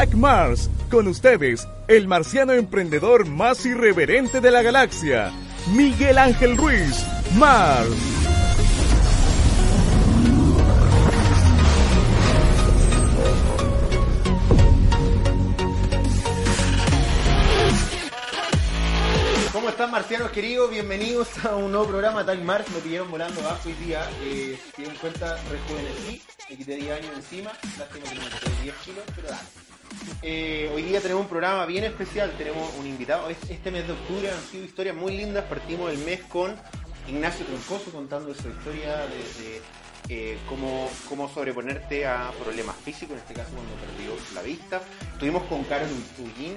Attack Mars. Con ustedes, el marciano emprendedor más irreverente de la galaxia, Miguel Ángel Ruiz, Mars. ¿Cómo están marcianos queridos? Bienvenidos a un nuevo programa Attack Mars. Me pidieron volando bajo hoy día. Eh, si en cuenta, rejuvenecí. Me quité 10 años encima. Lástima que no me quité 10 kilos, pero dale. Eh, hoy día tenemos un programa bien especial. Tenemos un invitado. Es- Este mes de octubre han sido historias muy lindas. Partimos el mes con Ignacio Troncoso contando su historia desde eh, cómo, cómo sobreponerte a problemas físicos, en este caso cuando perdió la vista. Estuvimos con Carol Ullín.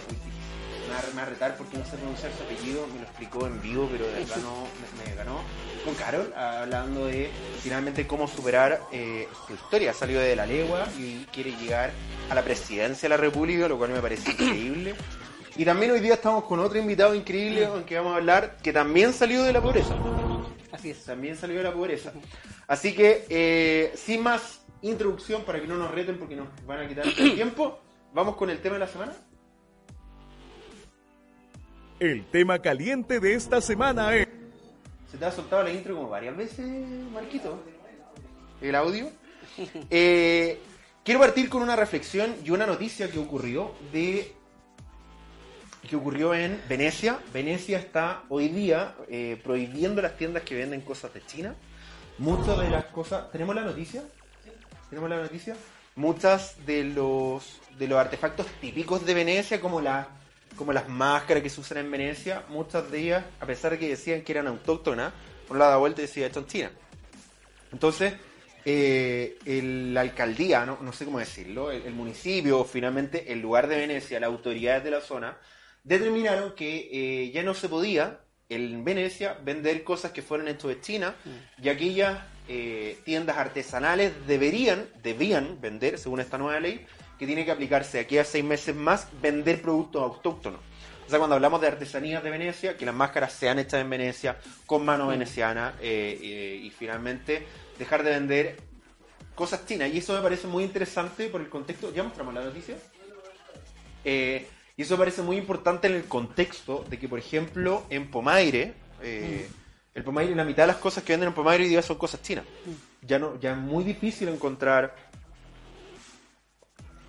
Me va a- me va a retar porque no sé pronunciar su apellido, me lo explicó en vivo, pero de verdad no me, me ganó. Con Carol, hablando de finalmente cómo superar eh, su historia. Salió de la legua y quiere llegar a la presidencia de la República, lo cual me parece increíble. Y también hoy día estamos con otro invitado increíble, con que vamos a hablar, que también salió de la pobreza. Así es, también salió de la pobreza. Así que, eh, sin más introducción, para que no nos reten porque nos van a quitar el tiempo, vamos con el tema de la semana. El tema caliente de esta semana es... Se te ha soltado la intro como varias veces, Marquito. El audio. Eh, quiero partir con una reflexión y una noticia que ocurrió de que ocurrió en Venecia. Venecia está hoy día eh, prohibiendo las tiendas que venden cosas de China. Muchas de las cosas. ¿Tenemos la noticia? ¿Tenemos la noticia? Muchas de los de los artefactos típicos de Venecia, como las como las máscaras que se usan en Venecia, muchas de ellas, a pesar de que decían que eran autóctonas, por la vuelta decía hecho en China. Entonces, eh, el- la alcaldía, no, sé cómo decirlo, el, municipio, finalmente el lugar de Venecia, las autoridades de la zona, determinaron que eh, ya no se podía en Venecia vender cosas que fueran hechas de China y aquellas eh, tiendas artesanales deberían, debían vender, según esta nueva ley, que tiene que aplicarse aquí a seis meses más, vender productos autóctonos. O sea, cuando hablamos de artesanías de Venecia, que las máscaras sean hechas en Venecia, con mano veneciana, eh, eh, y finalmente dejar de vender cosas chinas. Y eso me parece muy interesante por el contexto. ¿Ya mostramos la noticia? Eh, y eso me parece muy importante en el contexto de que, por ejemplo, en Pomaire, eh, el Pomaire, la mitad de las cosas que venden en Pomaire hoy día son cosas chinas. Ya no, ya es muy difícil encontrar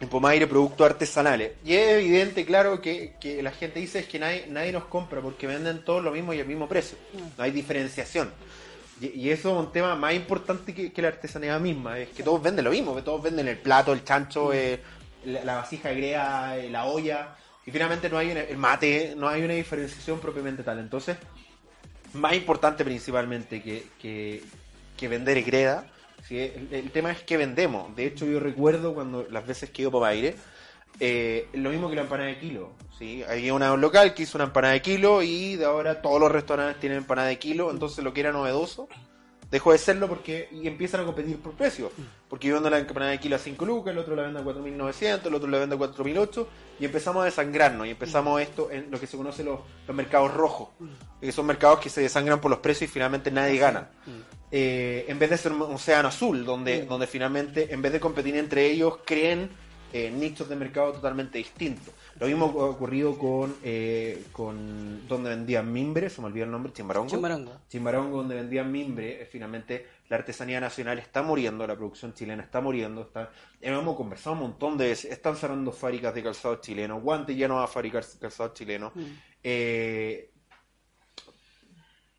en Pomaire productos artesanales. Y es evidente, claro, que, que la gente dice es que nadie, nadie nos compra porque venden todo lo mismo y al mismo precio. No hay diferenciación. Y, y eso es un tema más importante que, que la artesanía misma, es que todos venden lo mismo, que todos venden el plato, el chancho, eh, la, la vasija grea, eh, la olla, y finalmente no hay una- el mate, no hay una diferenciación propiamente tal. Entonces, más importante principalmente que, que, que vender greda, ¿sí? el, el tema es que vendemos. De hecho, yo recuerdo cuando las veces que he ido para aire, eh, lo mismo que la empanada de kilo. ¿sí? Había una- un local que hizo una empanada de kilo y de ahora todos los restaurantes tienen empanada de kilo, entonces lo que era novedoso dejó de serlo porque y empiezan a competir por precio. Porque yo vendo la empanada de kilo a 5 lucas, el otro la vende a 4.900, el otro la vende a 4.008 y empezamos a desangrarnos y empezamos esto en lo que se conoce los mercados rojos, que son mercados que se desangran por los precios y finalmente nadie gana. Eh, en vez de ser un océano azul, donde, donde finalmente, en vez de competir entre ellos, creen eh, nichos de mercado totalmente distintos. Lo mismo ha ocurrido con, eh, con donde vendían mimbre, se me olvidó el nombre, Chimbarongo. Chimbarongo. Chimbarongo, donde vendían mimbre, eh, finalmente la artesanía nacional está muriendo, la producción chilena está muriendo. Está, hemos conversado un montón de veces, están cerrando fábricas de calzado chileno, Guante ya no va a fabricar calzado chileno. Eh,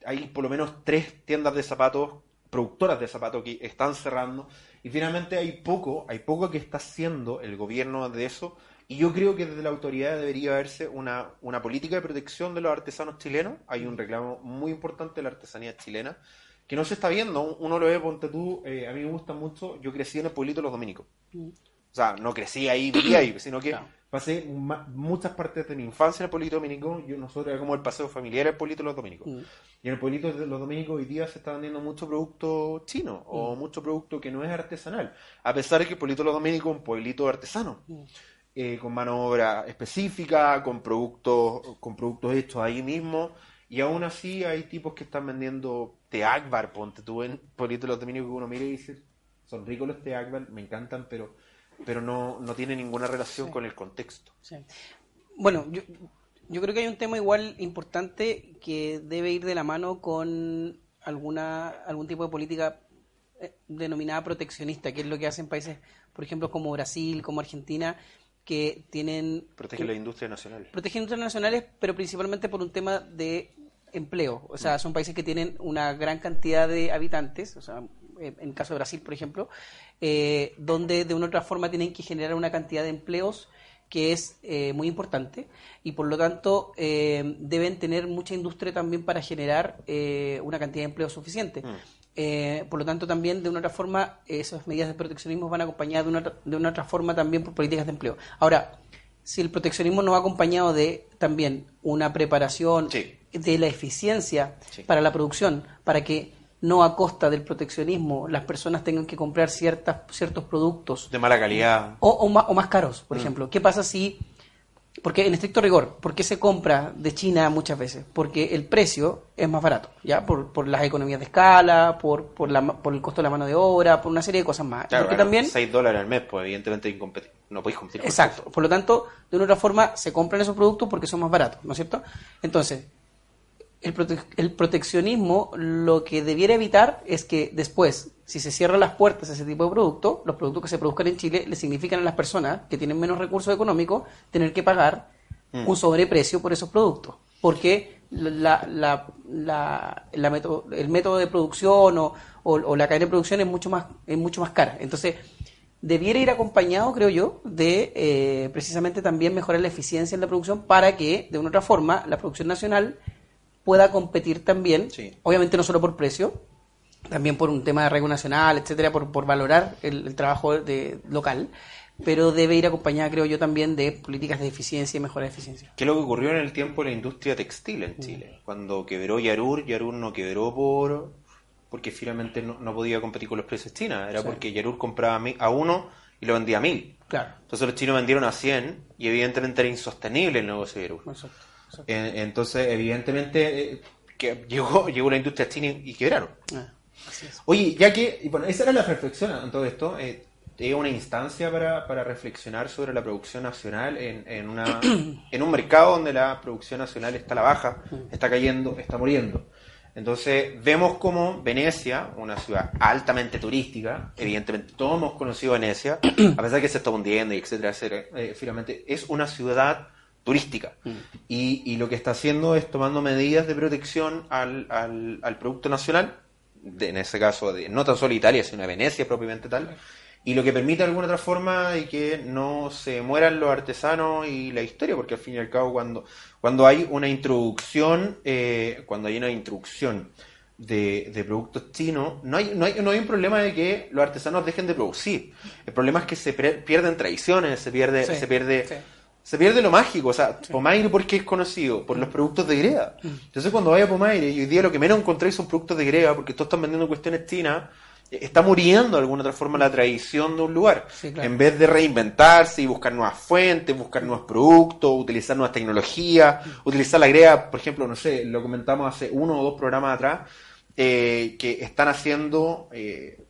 hay por lo menos tres tiendas de zapatos, productoras de zapatos que están cerrando. Y finalmente hay poco, hay poco que está haciendo el gobierno de eso. Y yo creo que desde la autoridad debería verse una, una política de protección de los artesanos chilenos. Hay un reclamo muy importante de la artesanía chilena que no se está viendo. Uno lo ve, ponte tú, eh, a mí me gusta mucho. Yo crecí en el pueblito de los dominicos. O sea, no crecí ahí, vivía ahí, sino que pasé muchas partes de mi infancia en el pueblito dominico. Yo, nosotros era como el paseo familiar el pueblito de los dominicos. Mm. Y en el pueblito de los dominicos hoy día se está vendiendo mucho producto chino o mucho producto que no es artesanal. A pesar de que el pueblito de los dominicos es un pueblito artesano. eh, con mano de obra específica, con productos, con productos hechos ahí mismo. Y aún así hay tipos que están vendiendo té Akbar, ponte tú en pueblito de los dominicos que uno mira y dice, son ricos los té Akbar, me encantan, pero, pero no, no tiene ninguna relación Sí. con el contexto. Sí. Bueno, yo, yo creo que hay un tema igual importante que debe ir de la mano con alguna algún tipo de política eh, denominada proteccionista, que es lo que hacen países, por ejemplo, como Brasil, como Argentina, que tienen Protege la industria nacional. protegen internacionales, pero principalmente por un tema de empleo. O sea, son países que tienen una gran cantidad de habitantes, o sea, en en el caso de Brasil, por ejemplo, eh, donde de una u otra forma tienen que generar una cantidad de empleos que es eh, muy importante y por lo tanto eh, deben tener mucha industria también para generar eh, una cantidad de empleo suficiente. Eh, por lo tanto, también de una u otra forma, esas medidas de proteccionismo van acompañadas de una, de una otra forma también por políticas de empleo. Ahora, si el proteccionismo no va acompañado de también una preparación Sí. de la eficiencia Sí. para la producción, para que no a costa del proteccionismo las personas tengan que comprar ciertas, ciertos productos De mala calidad. o, o más, o más caros, Mm. por ejemplo. ¿Qué pasa si, porque en estricto rigor, ¿por qué se compra de China muchas veces? Porque el precio es más barato, ¿ya? Por, por las economías de escala, por, por, la, por el costo de la mano de obra, por una serie de cosas más. Claro, porque claro, también... 6 dólares al mes, pues evidentemente no podéis competir Exacto. Por lo tanto, de una u otra forma, se compran esos productos porque son más baratos, ¿no es cierto? Entonces, el, prote- el proteccionismo lo que debiera evitar es que después, si se cierran las puertas a ese tipo de productos, los productos que se produzcan en Chile le significan a las personas que tienen menos recursos económicos tener que pagar un sobreprecio por esos productos. Porque la, la, la- la método- el método de producción o, o- o la cadena de producción es mucho más, es mucho más cara. Entonces, debiera ir acompañado, creo yo, de eh, precisamente también mejorar la eficiencia en la producción para que, de una u otra forma, la producción nacional pueda competir también, Sí. obviamente no solo por precio, también por un tema de arraigo nacional, etcétera, por, por valorar el, el trabajo de, local, pero debe ir acompañada, creo yo, también de políticas de eficiencia y mejora de eficiencia. ¿Qué es lo que ocurrió en el tiempo de la industria textil en Chile? Cuando quebró Yarur, Yarur no quebró por porque finalmente no, no podía competir con los precios chinos. Era Sí. porque Yarur compraba a uno y lo vendía a mil. Claro. Entonces los chinos vendieron a 100 y evidentemente era insostenible el negocio de Yarur. Exacto, En- Entonces, evidentemente, eh, que llegó, llegó la industria china y, quebraron. Ah. Oye, ya que, y bueno, esa era la reflexión en todo esto, eh, es una instancia para, para reflexionar sobre la producción nacional en, en, una, en un mercado donde la producción nacional está a la baja, está cayendo, está muriendo. Entonces, vemos como Venecia, una ciudad altamente turística, evidentemente todos hemos conocido Venecia, a pesar que se está hundiendo y etcétera, etcétera, eh, finalmente es una ciudad turística. Y, y lo que está haciendo es tomando medidas de protección al, al, al producto nacional, de- en ese caso de no tan solo Italia, sino de Venecia propiamente tal, y lo que permite de alguna otra forma de que no se mueran los artesanos y la historia, porque al fin y al cabo cuando, cuando hay una introducción, eh, cuando hay una introducción de, de productos chinos, no hay, no, hay, no hay un problema de que los artesanos dejen de producir. El problema es que se pierden tradiciones, se pierde, Sí, se pierde sí. Se pierde lo mágico. O sea, Pomaire, ¿por qué es conocido? Por los productos de greda. Entonces, cuando vaya a Pomaire, y hoy día lo que menos encontráis son productos de greda, porque todos están vendiendo cuestiones chinas, eh, está muriendo de alguna otra forma la tradición de un lugar. Sí, claro. En vez de reinventarse y buscar nuevas fuentes, buscar nuevos productos, utilizar nuevas tecnologías, utilizar la greda, por ejemplo, no sé, lo comentamos hace uno o dos programas atrás, eh, que están haciendo eh,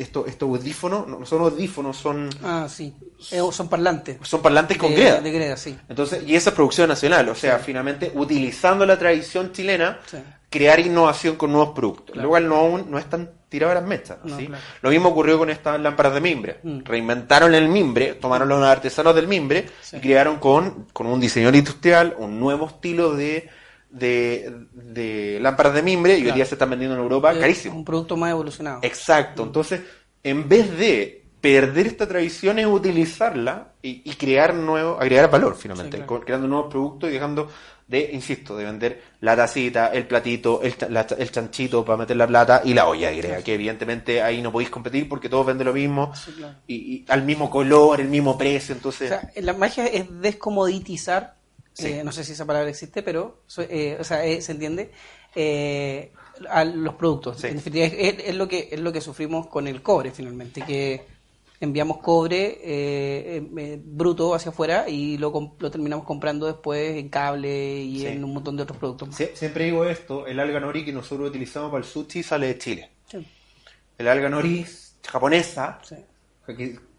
estos estos audífonos, no son audífonos, son, Ah, sí. Eh, son parlantes. son parlantes con de, greda. De greda, sí. Entonces, y esa es producción nacional, o sea, finalmente utilizando la tradición chilena, Sí. crear innovación con nuevos productos. Claro. Lo cual no, no es tan tirado a las mechas. No, ¿sí? claro. Lo mismo ocurrió con estas lámparas de mimbre. Mm. Reinventaron el mimbre, tomaron los artesanos del mimbre y crearon con, con un diseñador industrial un nuevo estilo de, de, de lámparas de mimbre y hoy día se están vendiendo en Europa carísimo. Un producto más evolucionado. Exacto. Entonces, en vez de perder esta tradición es utilizarla y, y crear nuevo, agregar valor finalmente, Sí, claro. co- creando nuevos productos y dejando de, insisto, de vender la tacita, el platito, el, la- el chanchito para meter la plata y la olla agrega, que evidentemente ahí no podéis competir porque todos venden lo mismo Sí, claro. y, y al mismo color, el mismo precio, O entonces... sea, la magia es descomoditizar, Sí. eh, no sé si esa palabra existe, pero eh, o sea, eh, se entiende, eh, a los productos. Sí. En definitiva, es, lo que, es lo que sufrimos con el cobre finalmente, que enviamos cobre eh, eh, eh, bruto hacia afuera y lo, lo terminamos comprando después en cable y Sí. en un montón de otros productos. Sie- siempre digo esto, el alga nori que nosotros utilizamos para el sushi sale de Chile. Sí, El alga nori japonesa,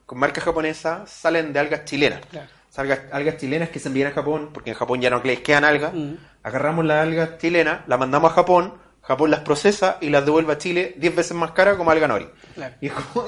con marca japonesa, salen de algas chilenas. claro. Algas, algas chilenas que se envían a Japón, porque en Japón ya no les quedan algas. Mm. Agarramos las algas chilenas, las mandamos a Japón, Japón las procesa y las devuelve a Chile 10 veces más cara como alga nori. Claro.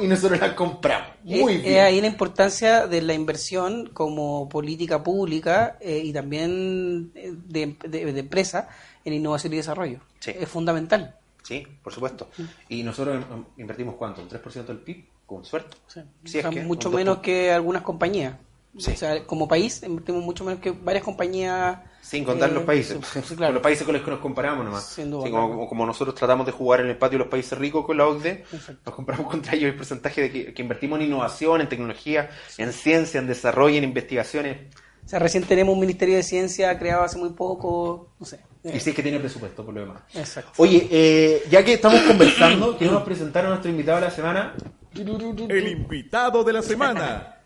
Y, nosotros las compramos. Muy es, bien. es ahí la importancia de la inversión como política pública eh, y también eh, de, de- de empresa en innovación y desarrollo. Sí. Es fundamental. Sí, por supuesto. Y nosotros em- em- invertimos cuánto? ¿Un 3% del PIB? Con suerte. Sí. Sí, O sea, es que mucho menos que algunas compañías. Sí. O sea, como país invertimos mucho menos que varias compañías. Sin contar eh, los países. sí, sí, claro. los países con los que nos comparamos nomás. Sin duda, Sí, como, claro. como nosotros tratamos de jugar en el patio de los países ricos con la OCDE, nos compramos contra ellos el porcentaje de que, que invertimos en innovación, en tecnología, en ciencia, en desarrollo, en investigaciones. O sea, recién tenemos un Ministerio de Ciencia creado hace muy poco. No sé. Y si es que tiene presupuesto, por lo demás. Exacto. Oye, eh, ya que estamos conversando, queremos presentar a nuestro invitado de la semana. El invitado de la semana.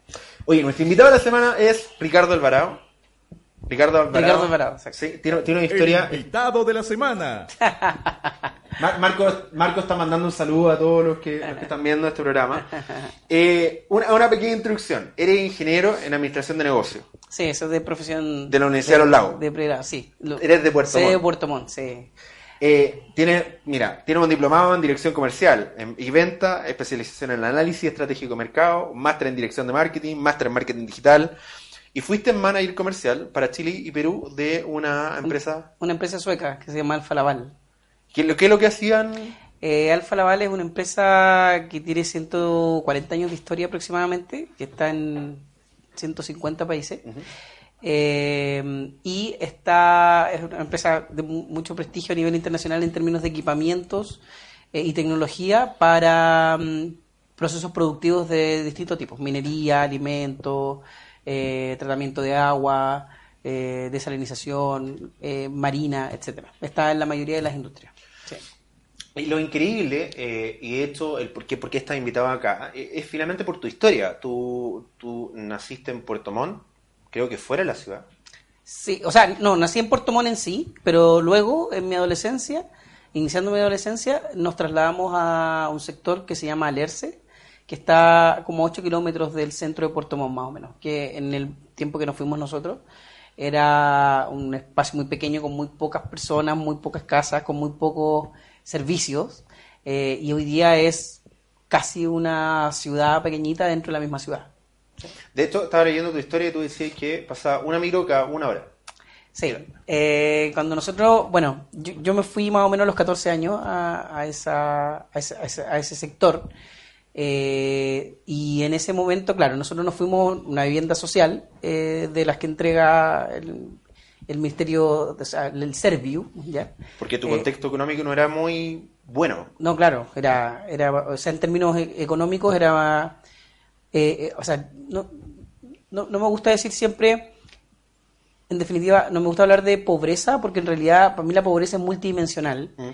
Oye, nuestro invitado de la semana es Ricardo Alvarado. Ricardo Alvarado. Ricardo Alvarado, exacto. Sí, tiene, tiene una El historia. invitado de la semana. Mar- Marco, Marco está mandando un saludo a todos los que, los que están viendo este programa. Eh, una, una pequeña introducción. Eres ingeniero en administración de negocios. Sí, eso es de profesión. De la Universidad de Los Lagos. De pregrado, sí. Lo- Eres de Puerto Sí, Montt. de Puerto Montt, sí. Eh, tiene, mira, tiene un diplomado en dirección comercial en- y venta, especialización en análisis estratégico de mercado, máster en dirección de marketing, máster en marketing digital. Y fuiste manager comercial para Chile y Perú de una empresa. Una empresa sueca que se llama Alfa Laval. ¿Qué, lo- qué es lo que hacían? Eh, Alfa Laval es una empresa que tiene 140 años de historia aproximadamente, que está en 150 países. Eh, y está, es una empresa de mu- mucho prestigio a nivel internacional en términos de equipamientos eh, y tecnología para mm, procesos productivos de distintos tipos, minería, alimentos, eh, tratamiento de agua, eh, desalinización, marina, etcétera. Está en la mayoría de las industrias. Y lo increíble, eh, y hecho, el por qué, por qué estás invitado acá, eh, es finalmente por tu historia. Tú, tú naciste en Puerto Montt, creo que fuera de la ciudad. Sí, o sea, no, nací en Puerto Montt en sí, pero luego, en mi adolescencia, iniciando mi adolescencia, nos trasladamos a un sector que se llama Alerce, que está como a 8 kilómetros del centro de Puerto Montt, más o menos, que en el tiempo que nos fuimos nosotros era un espacio muy pequeño con muy pocas personas, muy pocas casas, con muy pocos servicios, eh, y hoy día es casi una ciudad pequeñita dentro de la misma ciudad. De hecho, estaba leyendo tu historia y tú decías que pasaba una micro cada una hora. Sí, eh, cuando nosotros, bueno, yo, yo me fui más o menos a los 14 años a, a, esa, a, ese, a ese- a ese sector eh, y en ese momento, claro, nosotros nos fuimos a una vivienda social eh, de las que entrega el, el Ministerio, o sea, el Serviu, ¿ya? Porque tu Eh, contexto económico no era muy bueno. no, claro, era, era, o sea, en términos e- económicos era, eh, eh, o sea, no, no, no me gusta decir siempre, en definitiva, no me gusta hablar de pobreza, porque en realidad para mí la pobreza es multidimensional. Mm.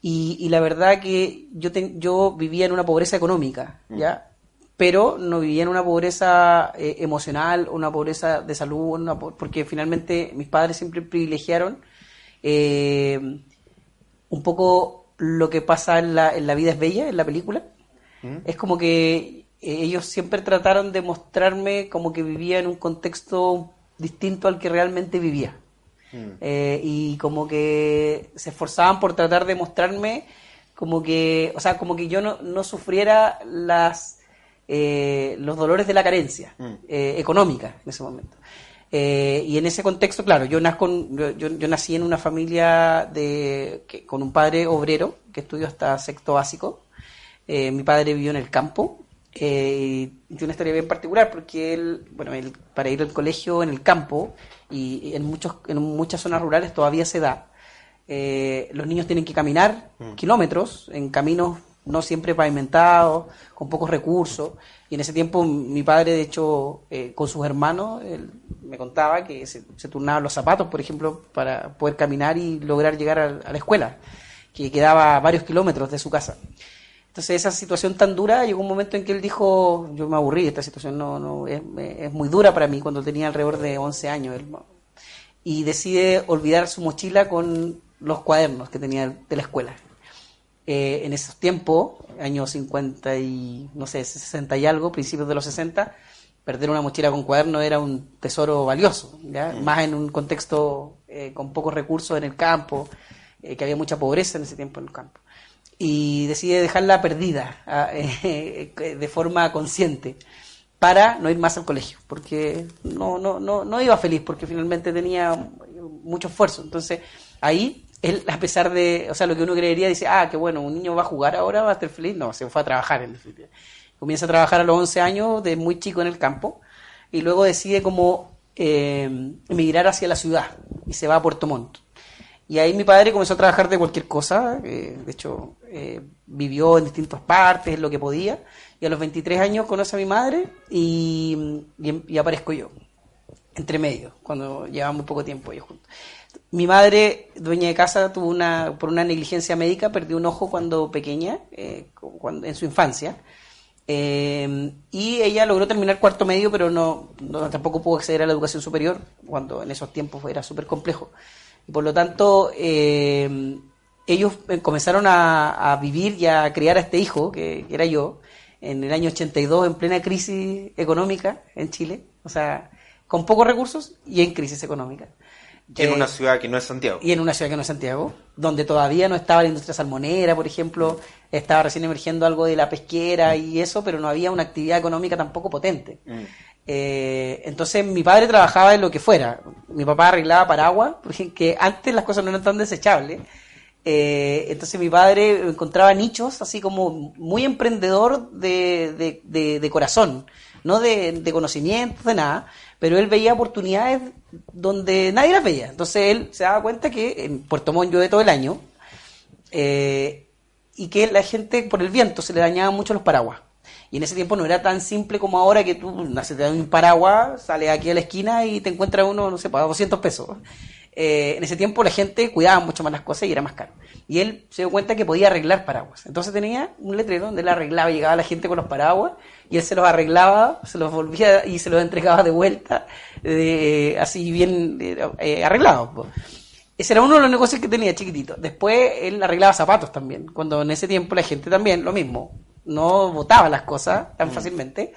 Y, y la verdad que yo, ten- yo vivía en una pobreza económica, ¿ya? Pero no vivía en una pobreza eh, emocional, una pobreza de salud, una porque finalmente mis padres siempre privilegiaron eh, un poco lo que pasa en la, en la vida es bella, en la película. Es como que ellos siempre trataron de mostrarme como que vivía en un contexto distinto al que realmente vivía. Eh, y como que se esforzaban por tratar de mostrarme como que, o sea, como que yo no, no sufriera las eh, los dolores de la carencia eh, económica en ese momento. Eh, y en ese contexto, claro, yo, nazco, yo, yo- yo nací en una familia de, que- con un padre obrero que estudió hasta sexto básico. Eh, mi padre vivió en el campo Eh, y una historia bien particular porque él, bueno, él, para ir al colegio en el campo y en, muchos, en muchas zonas rurales todavía se da. Eh, los niños tienen que caminar kilómetros en caminos no siempre pavimentados, con pocos recursos. Y en ese tiempo mi padre, de hecho, eh, con sus hermanos, él me contaba que se, turnaban los zapatos, por ejemplo, para poder caminar y lograr llegar a, a la escuela, que quedaba a varios kilómetros de su casa. Entonces esa situación tan dura, llegó un momento en que él dijo, yo me aburrí, esta situación no, no es, es muy dura para mí cuando tenía alrededor de 11 años. y decide olvidar su mochila con los cuadernos que tenía de la escuela. Eh, en esos tiempos, años 50 y, no sé, 60 y algo, principios de los 60, perder una mochila con cuadernos era un tesoro valioso, ¿ya? Más en un contexto eh, con pocos recursos en el campo, eh, que había mucha pobreza en ese tiempo en el campo y decide dejarla perdida ah, eh, de forma consciente para no ir más al colegio, porque no, no, no, no iba feliz, porque finalmente tenía mucho esfuerzo. Entonces, ahí, él, a pesar de, o sea, lo que uno creería, dice, ah, qué bueno, un niño va a jugar ahora, va a estar feliz. No, se fue a trabajar en definitiva. Comienza a trabajar a los 11 años, de muy chico en el campo, y luego decide como eh, emigrar hacia la ciudad, y se va a Puerto Montt. Y ahí mi padre comenzó a trabajar de cualquier cosa, eh, de hecho eh, vivió en distintas partes, lo que podía, y a los 23 años conoce a mi madre y, y, aparezco yo, entre medio, cuando llevaba muy poco tiempo ellos juntos. Mi madre, dueña de casa, tuvo una, por una negligencia médica, perdió un ojo cuando pequeña, eh, cuando, en su infancia, y ella logró terminar cuarto medio, pero no, no, tampoco pudo acceder a la educación superior, cuando en esos tiempos era súper complejo. Por lo tanto, eh, ellos eh, comenzaron a, vivir y a criar a este hijo, que, era yo, en el año 82, en plena crisis económica en Chile, o sea, con pocos recursos y en crisis económica. Y en una eh, ciudad que no es Santiago. Y en una ciudad que no es Santiago, donde todavía no estaba la industria salmonera, por ejemplo, estaba recién emergiendo algo de la pesquera y eso, pero no había una actividad económica tampoco potente. Mm. Eh, entonces mi padre trabajaba en lo que fuera. Mi papá arreglaba paraguas, porque antes las cosas no eran tan desechables. Eh, entonces mi padre encontraba nichos así como muy emprendedor de, de, corazón, no de, conocimientos, de nada, pero él veía oportunidades donde nadie las veía. Entonces él se daba cuenta que en Puerto Montt llueve todo el año eh, y que la gente por el viento se le dañaban mucho los paraguas. Y en ese tiempo no era tan simple como ahora que tú te un paraguas, sales aquí a la esquina y te encuentras uno, no sé, para 200 pesos. Eh, en ese tiempo la gente cuidaba mucho más las cosas y era más caro. Y él se dio cuenta que podía arreglar paraguas. Entonces tenía un letrero donde él arreglaba, llegaba la gente con los paraguas y él se los arreglaba, se los volvía y se los entregaba de vuelta, así bien eh, arreglados. Ese era uno de los negocios que tenía chiquitito. Después él arreglaba zapatos también, cuando en ese tiempo la gente también, lo mismo, no botaba las cosas tan mm. fácilmente.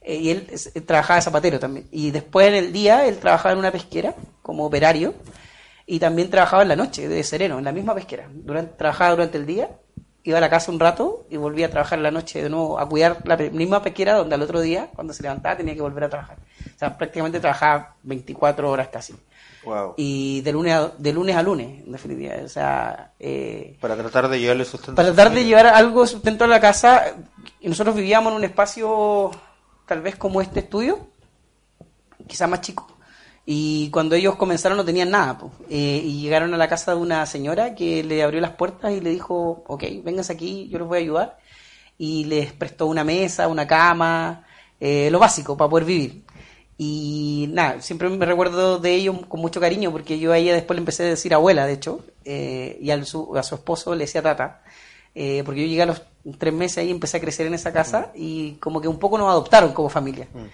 Eh, y él, trabajaba de zapatero también. Y después en el día él trabajaba en una pesquera como operario y también trabajaba en la noche de sereno, en la misma pesquera. Durante, trabajaba durante el día, iba a la casa un rato y volvía a trabajar en la noche de nuevo a cuidar la misma pesquera donde al otro día, cuando se levantaba, tenía que volver a trabajar. O sea, prácticamente trabajaba 24 horas casi. Y de lunes, a, de lunes a lunes, en definitiva. O sea, eh, para tratar de llevarle sustento. Para tratar de llevar algo de sustento a la casa. Y nosotros vivíamos en un espacio, tal vez como este estudio, quizás más chico. Y cuando ellos comenzaron no tenían nada. Eh, y llegaron a la casa de una señora que le abrió las puertas y le dijo, ok, vénganse aquí, yo los voy a ayudar. Y les prestó una mesa, una cama, eh, lo básico para poder vivir. Y nada, siempre me recuerdo de ellos con mucho cariño porque yo a ella después le empecé a decir abuela, de hecho, eh, y a su, a su esposo le decía tata, eh, porque yo llegué a los tres meses ahí y empecé a crecer en esa casa y como que un poco nos adoptaron como familia. Mm.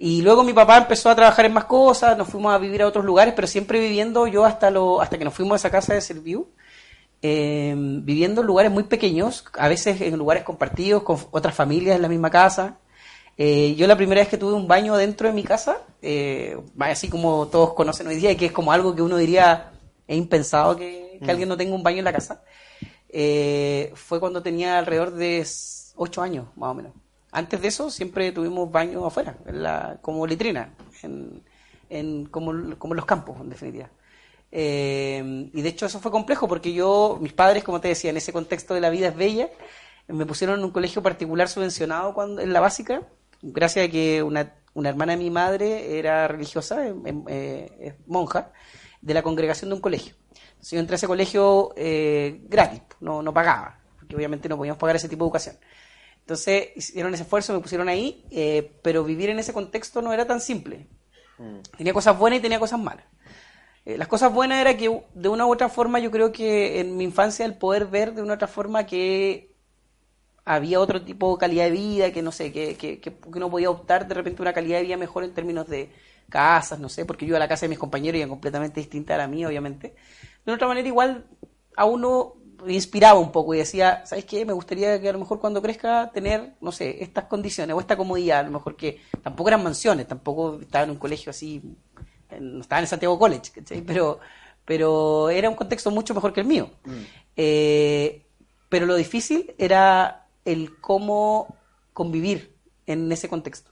Y luego mi papá empezó a trabajar en más cosas, nos fuimos a vivir a otros lugares, pero siempre viviendo yo hasta, lo, hasta que nos fuimos a esa casa de Serviu, eh, viviendo en lugares muy pequeños, a veces en lugares compartidos con otras familias en la misma casa. Eh, yo la primera vez que tuve un baño dentro de mi casa, eh, así como todos conocen hoy día, y que es como algo que uno diría, es impensado que, mm. alguien no tenga un baño en la casa, eh, fue cuando tenía alrededor de 8 años, más o menos. Antes de eso siempre tuvimos baños afuera, como litrina, en, como, en los campos, en definitiva. y de hecho eso fue complejo porque yo, mis padres, como te decía, en ese contexto de la vida es bella, me pusieron en un colegio particular subvencionado cuando en la básica, gracias a que una, hermana de mi madre era religiosa, em, em, eh, monja, de la congregación de un colegio. Entonces yo entré a ese colegio eh, gratis, no, no pagaba, porque obviamente no podíamos pagar ese tipo de educación. Entonces hicieron ese esfuerzo, me pusieron ahí, eh, pero vivir en ese contexto no era tan simple. Tenía cosas buenas y tenía cosas malas. Eh, las cosas buenas era que de una u otra forma yo creo que en mi infancia el poder ver de una u otra forma que había otro tipo de calidad de vida, que no sé, que, que, que uno podía optar de repente una calidad de vida mejor en términos de casas, no sé, porque yo iba a la casa de mis compañeros y era completamente distinta a la mía, obviamente. De otra manera igual a uno inspiraba un poco y decía, ¿sabes qué? Me gustaría que a lo mejor cuando crezca tener, no sé, estas condiciones o esta comodidad, a lo mejor que tampoco eran mansiones, tampoco estaba en un colegio así, no estaba en Santiago College, ¿cachai? Pero, pero era un contexto mucho mejor que el mío. Eh, pero lo difícil era el cómo convivir en ese contexto.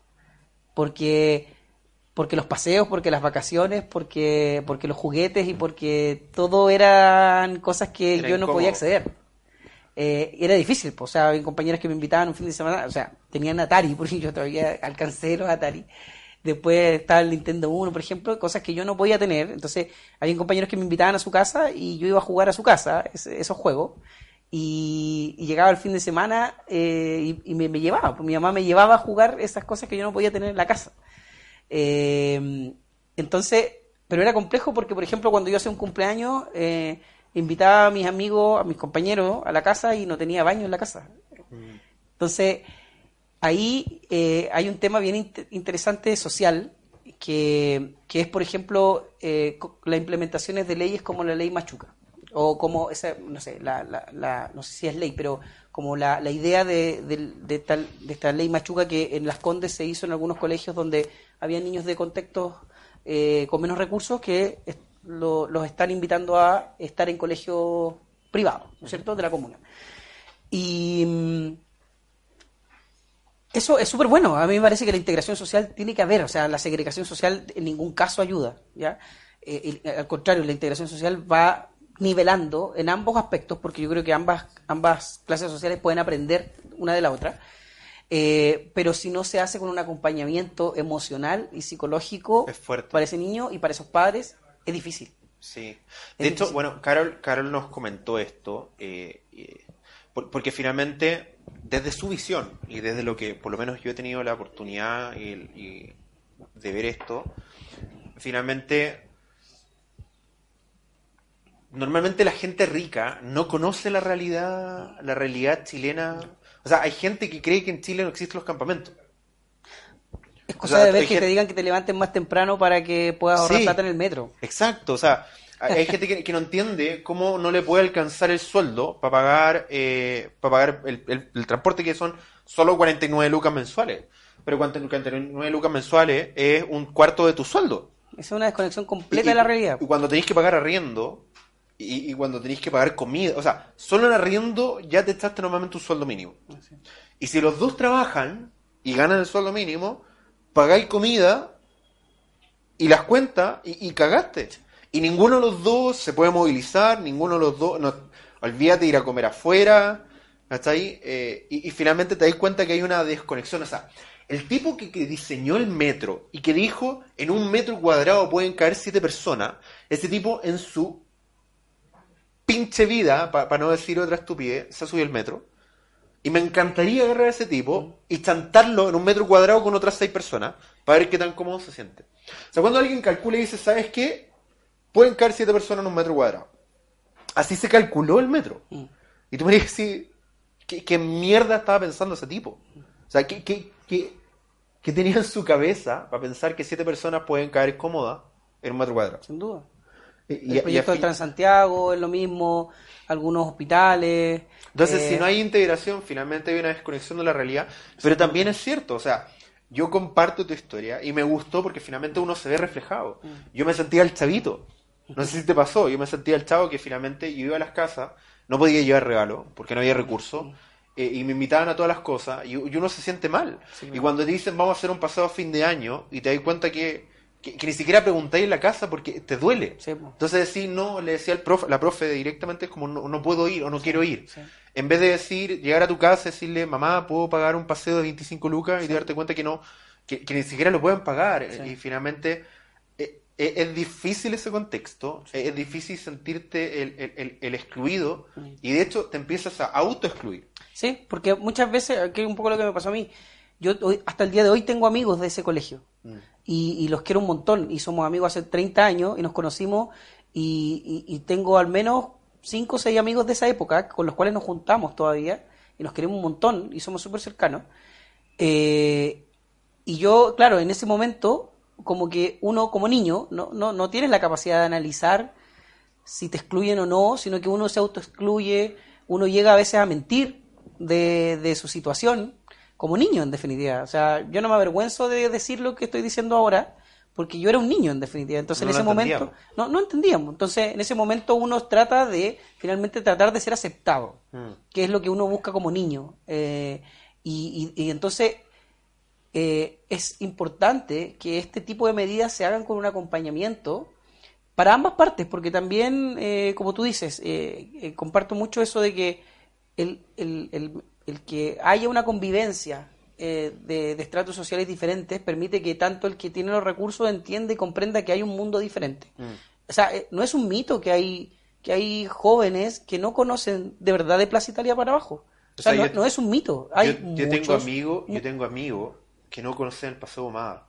Porque porque los paseos, porque las vacaciones, porque, porque los juguetes y porque todo eran cosas que Era yo no podía acceder. Eh, era difícil, pues, o sea, había compañeras que me invitaban un fin de semana, o sea, tenían Atari, porque yo todavía alcancé los Atari. Después estaba el Nintendo 1, por ejemplo, cosas que yo no podía tener. Entonces, había compañeros que me invitaban a su casa y yo iba a jugar a su casa, ese- esos juegos. Y, y llegaba el fin de semana eh, y, y me, me llevaba, pues mi mamá me llevaba a jugar esas cosas que yo no podía tener en la casa. Eh, entonces, pero era complejo porque, por ejemplo, cuando yo hacía un cumpleaños, eh, invitaba a mis amigos, a mis compañeros a la casa y no tenía baño en la casa. Entonces, ahí eh, hay un tema bien int- interesante social que, que es, por ejemplo, eh, las implementaciones de leyes como la ley Machuca. O como, esa, no sé, la, la- la- no sé si es ley, pero como la, la idea de, del- de tal, de esta ley Machuca que en Las Condes se hizo en algunos colegios donde había niños de contextos eh, con menos recursos que lo- los están invitando a estar en colegios privados, ¿no es cierto?, de la comuna. Y mm, eso es súper bueno. A mí me parece que la integración social tiene que haber. O sea, la segregación social en ningún caso ayuda. ¿ya? Eh, y, al contrario, la integración social va nivelando en ambos aspectos, porque yo creo que ambas, ambas clases sociales pueden aprender una de la otra. Eh, pero si no se hace con un acompañamiento emocional y psicológico Es fuerte. para ese niño y para esos padres, es difícil. Sí. De hecho, bueno, Carol, Carol nos comentó esto, eh, eh, por- porque finalmente, desde su visión y desde lo que por lo menos yo he tenido la oportunidad y, y de ver esto, finalmente, normalmente la gente rica no conoce la realidad, la realidad chilena. O sea, hay gente que cree que en Chile no existen los campamentos. Es O cosa sea, de ver que te digan que te levanten más temprano para que puedas ahorrar Sí. plata en el metro. Exacto, o sea, hay gente que, que no entiende cómo no le puede alcanzar el sueldo para pagar, eh, para pagar el, el- el transporte que son solo 49 lucas mensuales. Pero 49 lucas mensuales es un cuarto de tu sueldo. Esa es una desconexión completa Y- de la realidad. Y cuando tenéis que pagar arriendo y, y cuando tenéis que pagar comida, o sea, solo en arriendo ya te echaste normalmente un sueldo mínimo. Y si los dos trabajan y ganan el sueldo mínimo, pagáis comida y las cuentas y, y cagaste. Y ninguno de los dos se puede movilizar, ninguno de los dos, no, olvídate de ir a comer afuera, ¿está ahí? y, y finalmente te das cuenta que hay una desconexión. O sea, el tipo que, que diseñó el metro y que dijo en un metro cuadrado pueden caer siete personas, ese tipo en su pinche vida, para no decir otra estupidez, se ha subido el metro. Y me encantaría agarrar a ese tipo y chantarlo en un metro cuadrado con otras seis personas para ver qué tan cómodo se siente. O sea, cuando alguien calcula y dice, ¿sabes qué? Pueden caer siete personas en un metro cuadrado. Así se calculó el metro. Y tú me dices, sí, ¿qué, qué mierda estaba pensando ese tipo? O sea, ¿qué, qué, qué, qué tenía en su cabeza para pensar que siete personas pueden caer cómodas en un metro cuadrado? Sin duda. Y- el proyecto fin- Transantiago es lo mismo, algunos hospitales. Entonces, eh, si no hay integración, finalmente hay una desconexión de la realidad. Pero también es cierto, o sea, yo comparto tu historia y me gustó porque finalmente uno se ve reflejado. Yo me sentía el chavito. No sé si te pasó, yo me sentía el chavo que finalmente yo iba a las casas, no podía llevar regalo porque no había recursos. eh, y me invitaban a todas las cosas y, y uno se siente mal. Sí, Y cuando te dicen vamos a hacer un paseo a fin de año y te das cuenta que, que, que ni siquiera preguntáis en la casa porque te duele. Sí. Entonces decir no, le decía al profe, la profe directamente es como no, no puedo ir o no quiero ir. sí. En vez de decir, llegar a tu casa y decirle, mamá, puedo pagar un paseo de 25 lucas y darte cuenta que no, que, que ni siquiera lo pueden pagar. Y finalmente eh, eh, es difícil ese contexto, eh, es difícil sentirte el, el- el- el excluido Mm. y de hecho te empiezas a autoexcluir. Sí, porque muchas veces, que es un poco lo que me pasó a mí, yo hoy- hasta el día de hoy tengo amigos de ese colegio y, los quiero un montón y somos amigos hace 30 años y nos conocimos y, y- y tengo al menos 5 o 6 amigos de esa época con los cuales nos juntamos todavía y nos queremos un montón y somos súper cercanos. Eh, y yo, claro, en ese momento, como que uno como niño no, no, no tienes la capacidad de analizar si te excluyen o no, sino que uno se autoexcluye, uno llega a veces a mentir de, de su situación, como niño en definitiva. O sea, yo no me avergüenzo de decir lo que estoy diciendo ahora, porque yo era un niño en definitiva. Entonces No en ese momento, no, no entendíamos. Entonces en ese momento uno trata de, finalmente tratar de ser aceptado, Mm. que es lo que uno busca como niño. Eh, y, y- y entonces eh, es importante que este tipo de medidas se hagan con un acompañamiento para ambas partes, porque también, eh, como tú dices, eh, eh, comparto mucho eso de que el, el- el- el que haya una convivencia eh, de, de estratos sociales diferentes permite que tanto el que tiene los recursos entienda y comprenda que hay un mundo diferente. O sea, eh, no es un mito que hay que hay jóvenes que no conocen de verdad de Plaza Italia para abajo. O O sea, no, yo- no es un mito. Hay yo, yo tengo amigos, yo tengo amigos que no conocen el paseo Humada.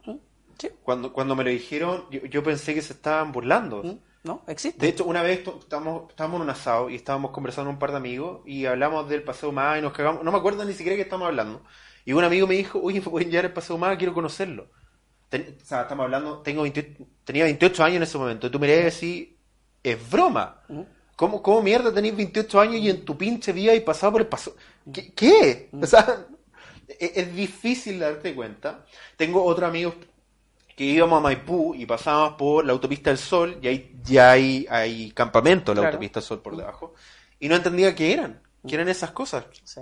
Sí. Cuando, cuando me lo dijeron, yo, yo pensé que se estaban burlando. ¿Mm? ¿No? Existe. De hecho, una vez estábamos, estábamos en un asado y estábamos conversando un par de amigos y hablamos del paseo más y nos cagamos. No me acuerdo ni siquiera que estábamos hablando. Y un amigo me dijo, oye, ¿me pueden llevar el paseo más? Quiero conocerlo. Ten- o sea, estamos hablando, tengo 28 tenía 28 años en ese momento. Y tú me y decís, es broma. ¿Cómo, ¿Cómo mierda tenéis 28 años y en tu pinche vida y pasado por el paseo? ¿Qué? qué? O sea, es, es difícil darte cuenta. Tengo otros amigos que íbamos a Maipú y pasábamos por la autopista del Sol y ahí ya hay, hay campamentos en la Claro. autopista del Sol por debajo. Y no entendía qué eran, qué eran esas cosas. Sí.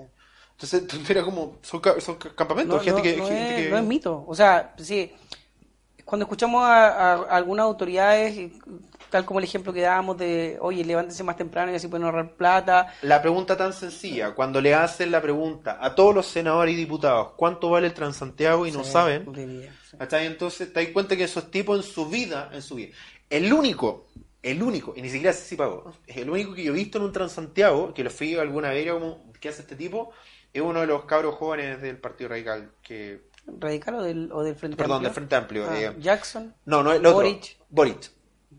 Entonces entonces era como, son, son ca- campamentos, No, gente no- que... no gente es, que- no es mito. O sea, sí, cuando escuchamos a, a- a algunas autoridades, tal como el ejemplo que dábamos de, oye, levántense más temprano y así pueden ahorrar plata. La pregunta tan sencilla, cuando le hacen la pregunta a todos los senadores y diputados, ¿cuánto vale el Transantiago? Y no Sí, saben. ¿Cachai? Entonces te das cuenta que esos tipos en su vida, en su vida, el único, el único, y ni siquiera sé si pagó, es el único que yo he visto en un Transantiago, que lo fui alguna vez, como, ¿qué hace este tipo? Es uno de los cabros jóvenes del Partido Radical, que, ¿Radical o del, o del Frente perdón, Amplio? del Frente Amplio. Ah, eh, Jackson. no, no, el otro. Boric. Boric.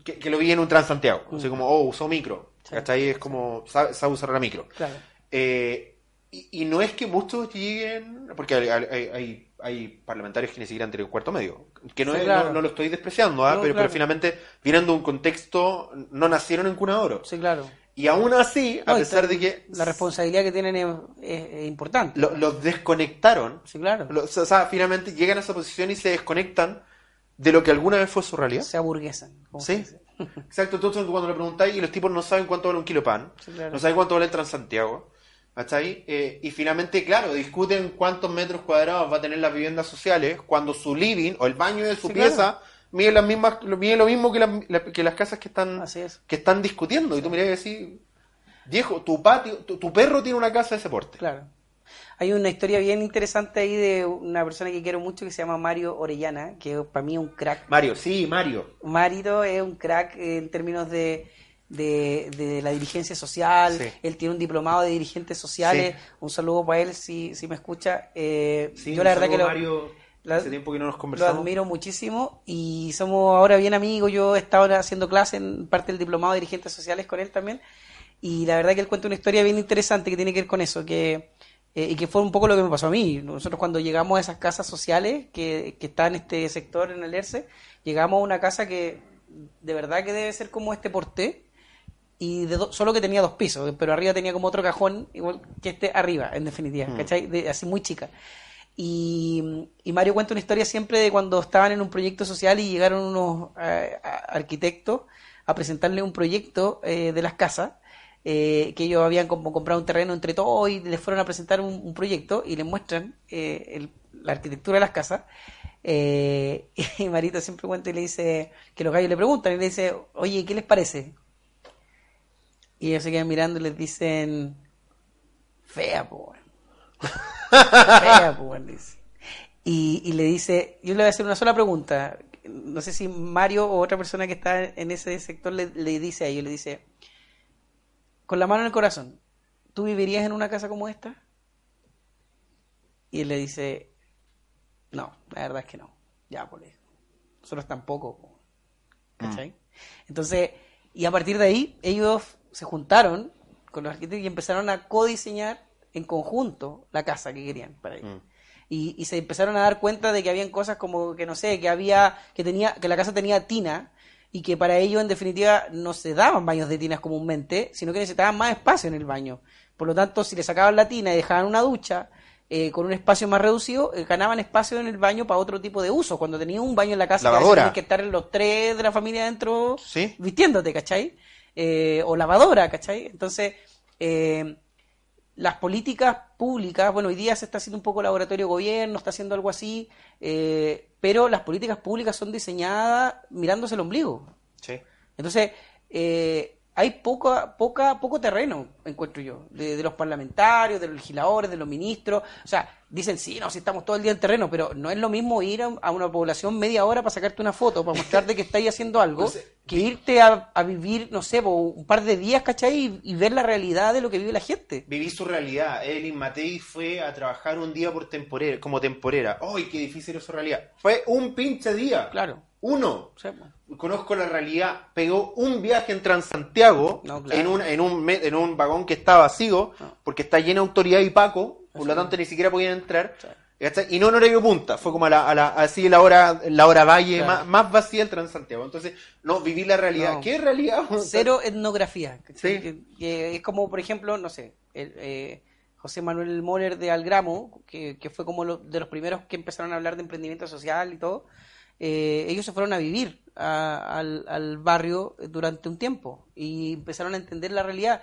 Que, que lo vi en un Transantiago. Así como, oh, usó micro. Sí. ¿Cachai? Es como, sabe, sabe usar la micro. Claro. Eh, y, y no es que muchos lleguen, porque hay, hay, hay- hay parlamentarios que ni siquiera han tenido un cuarto medio, que no, Sí, es- claro. no, no lo estoy despreciando, ¿ah? No, pero, claro. pero finalmente vienen de un contexto, no nacieron en cuna de oro. Sí, claro. Y aún así, a pesar de que La responsabilidad que tienen es, es- es importante. lo- los desconectaron, Sí, claro. lo- o sea, finalmente llegan a esa posición y se desconectan de lo que alguna vez fue su realidad. Se aburguesan. se Sí, exacto. Entonces, cuando le preguntáis y los tipos no saben cuánto vale un kilo pan, Sí, claro. no saben cuánto vale el Transantiago, ¿cachai? Eh, y finalmente, claro, discuten cuántos metros cuadrados va a tener las viviendas sociales cuando su living o el baño de su Sí, pieza claro. mide, las mismas, mide lo mismo que, las- la- que las casas que están, es. que están discutiendo. Y tú mirás y decís, viejo, tu patio, tu, tu perro tiene una casa de ese porte. Claro. Hay una historia bien interesante ahí de una persona que quiero mucho que se llama Mario Orellana, que para mí es un crack. Mario, sí, Mario. Mario es un crack en términos de, de, de la dirigencia social. Sí. Él tiene un diplomado de dirigentes sociales. Sí. Un saludo para él si, si me escucha. Eh, Sí, yo la verdad que lo, Mario, la- hace tiempo que no nos lo conversamos. admiro muchísimo y somos ahora bien amigos. Yo he estado ahora haciendo clase en parte del diplomado de dirigentes sociales con él también. Y la verdad que él cuenta una historia bien interesante que tiene que ver con eso, que eh, y que fue un poco lo que me pasó a mí. Nosotros cuando llegamos a esas casas sociales que, que está en este sector, en el ERCE, llegamos a una casa que de verdad que debe ser como este porté, y de do- solo que tenía dos pisos, pero arriba tenía como otro cajón, igual que este arriba, en definitiva, ¿cachai? De- así muy chica. Y, y Mario cuenta una historia siempre de cuando estaban en un proyecto social y llegaron unos eh, arquitectos a presentarle un proyecto eh, de las casas, eh, que ellos habían como comprado un terreno entre todos y les fueron a presentar un, un proyecto y les muestran eh, el- la arquitectura de las casas. Eh, y Marita siempre cuenta y le dice, que los gallos le preguntan y le dice, oye, ¿qué les parece? Y ellos se quedan mirando y les dicen, fea, po. fea, po, dice. Y, y le dice, yo le voy a hacer una sola pregunta. No sé si Mario o otra persona que está en ese sector le, le dice a ellos, le dice, con la mano en el corazón, ¿tú vivirías en una casa como esta? Y él le dice, no, la verdad es que no. Ya, pues, nosotros tampoco. ¿Cachai? Entonces, y a partir de ahí, ellos se juntaron con los arquitectos y empezaron a codiseñar en conjunto la casa que querían para ellos. Y, y, se empezaron a dar cuenta de que habían cosas como que no sé, que había, que tenía, que la casa tenía tina y que para ello en definitiva no se daban baños de tinas comúnmente, sino que necesitaban más espacio en el baño. Por lo tanto, si le sacaban la tina y dejaban una ducha, eh, con un espacio más reducido, eh, ganaban espacio en el baño para otro tipo de uso. Cuando tenías un baño en la casa, tenías que estar los tres de la familia dentro vistiéndote, ¿cachai? Eh, o lavadora, ¿cachai? Entonces, las políticas públicas, bueno, hoy día se está haciendo un poco laboratorio gobierno, está haciendo algo así, eh, pero las políticas públicas son diseñadas mirándose el ombligo. Sí. Entonces, eh, hay poca, poca, poco terreno, encuentro yo, de, los parlamentarios, de los legisladores, de los ministros. O sea, dicen, sí, no, si estamos todo el día en terreno, pero no es lo mismo ir a, una población media hora para sacarte una foto, para mostrarte que estáis haciendo algo, que irte a, vivir, no sé, un par de días, ¿cachai? Y, ver la realidad de lo que vive la gente. Vivir su realidad. Evelyn Matei fue a trabajar un día por temporera, como temporera. ¡Ay, qué difícil era su realidad! Fue un pinche día. Claro. Uno. Conozco la realidad. Pegó un viaje en Transantiago en, un, en, un, en un vagón que está vacío porque está lleno de autoridad y Paco. Por lo tanto, ni siquiera podían entrar. Y no en horario punta, fue como a la, a la, así la hora, la hora valle más, más, vacía el Transantiago. Entonces, no, vivir la realidad. ¿Qué realidad? Cero etnografía. Que, es como, por ejemplo, no sé, eh, José Manuel Moller de Algramo, que, que fue como de los primeros que empezaron a hablar de emprendimiento social y todo. Eh, ellos se fueron a vivir al, barrio durante un tiempo y empezaron a entender la realidad.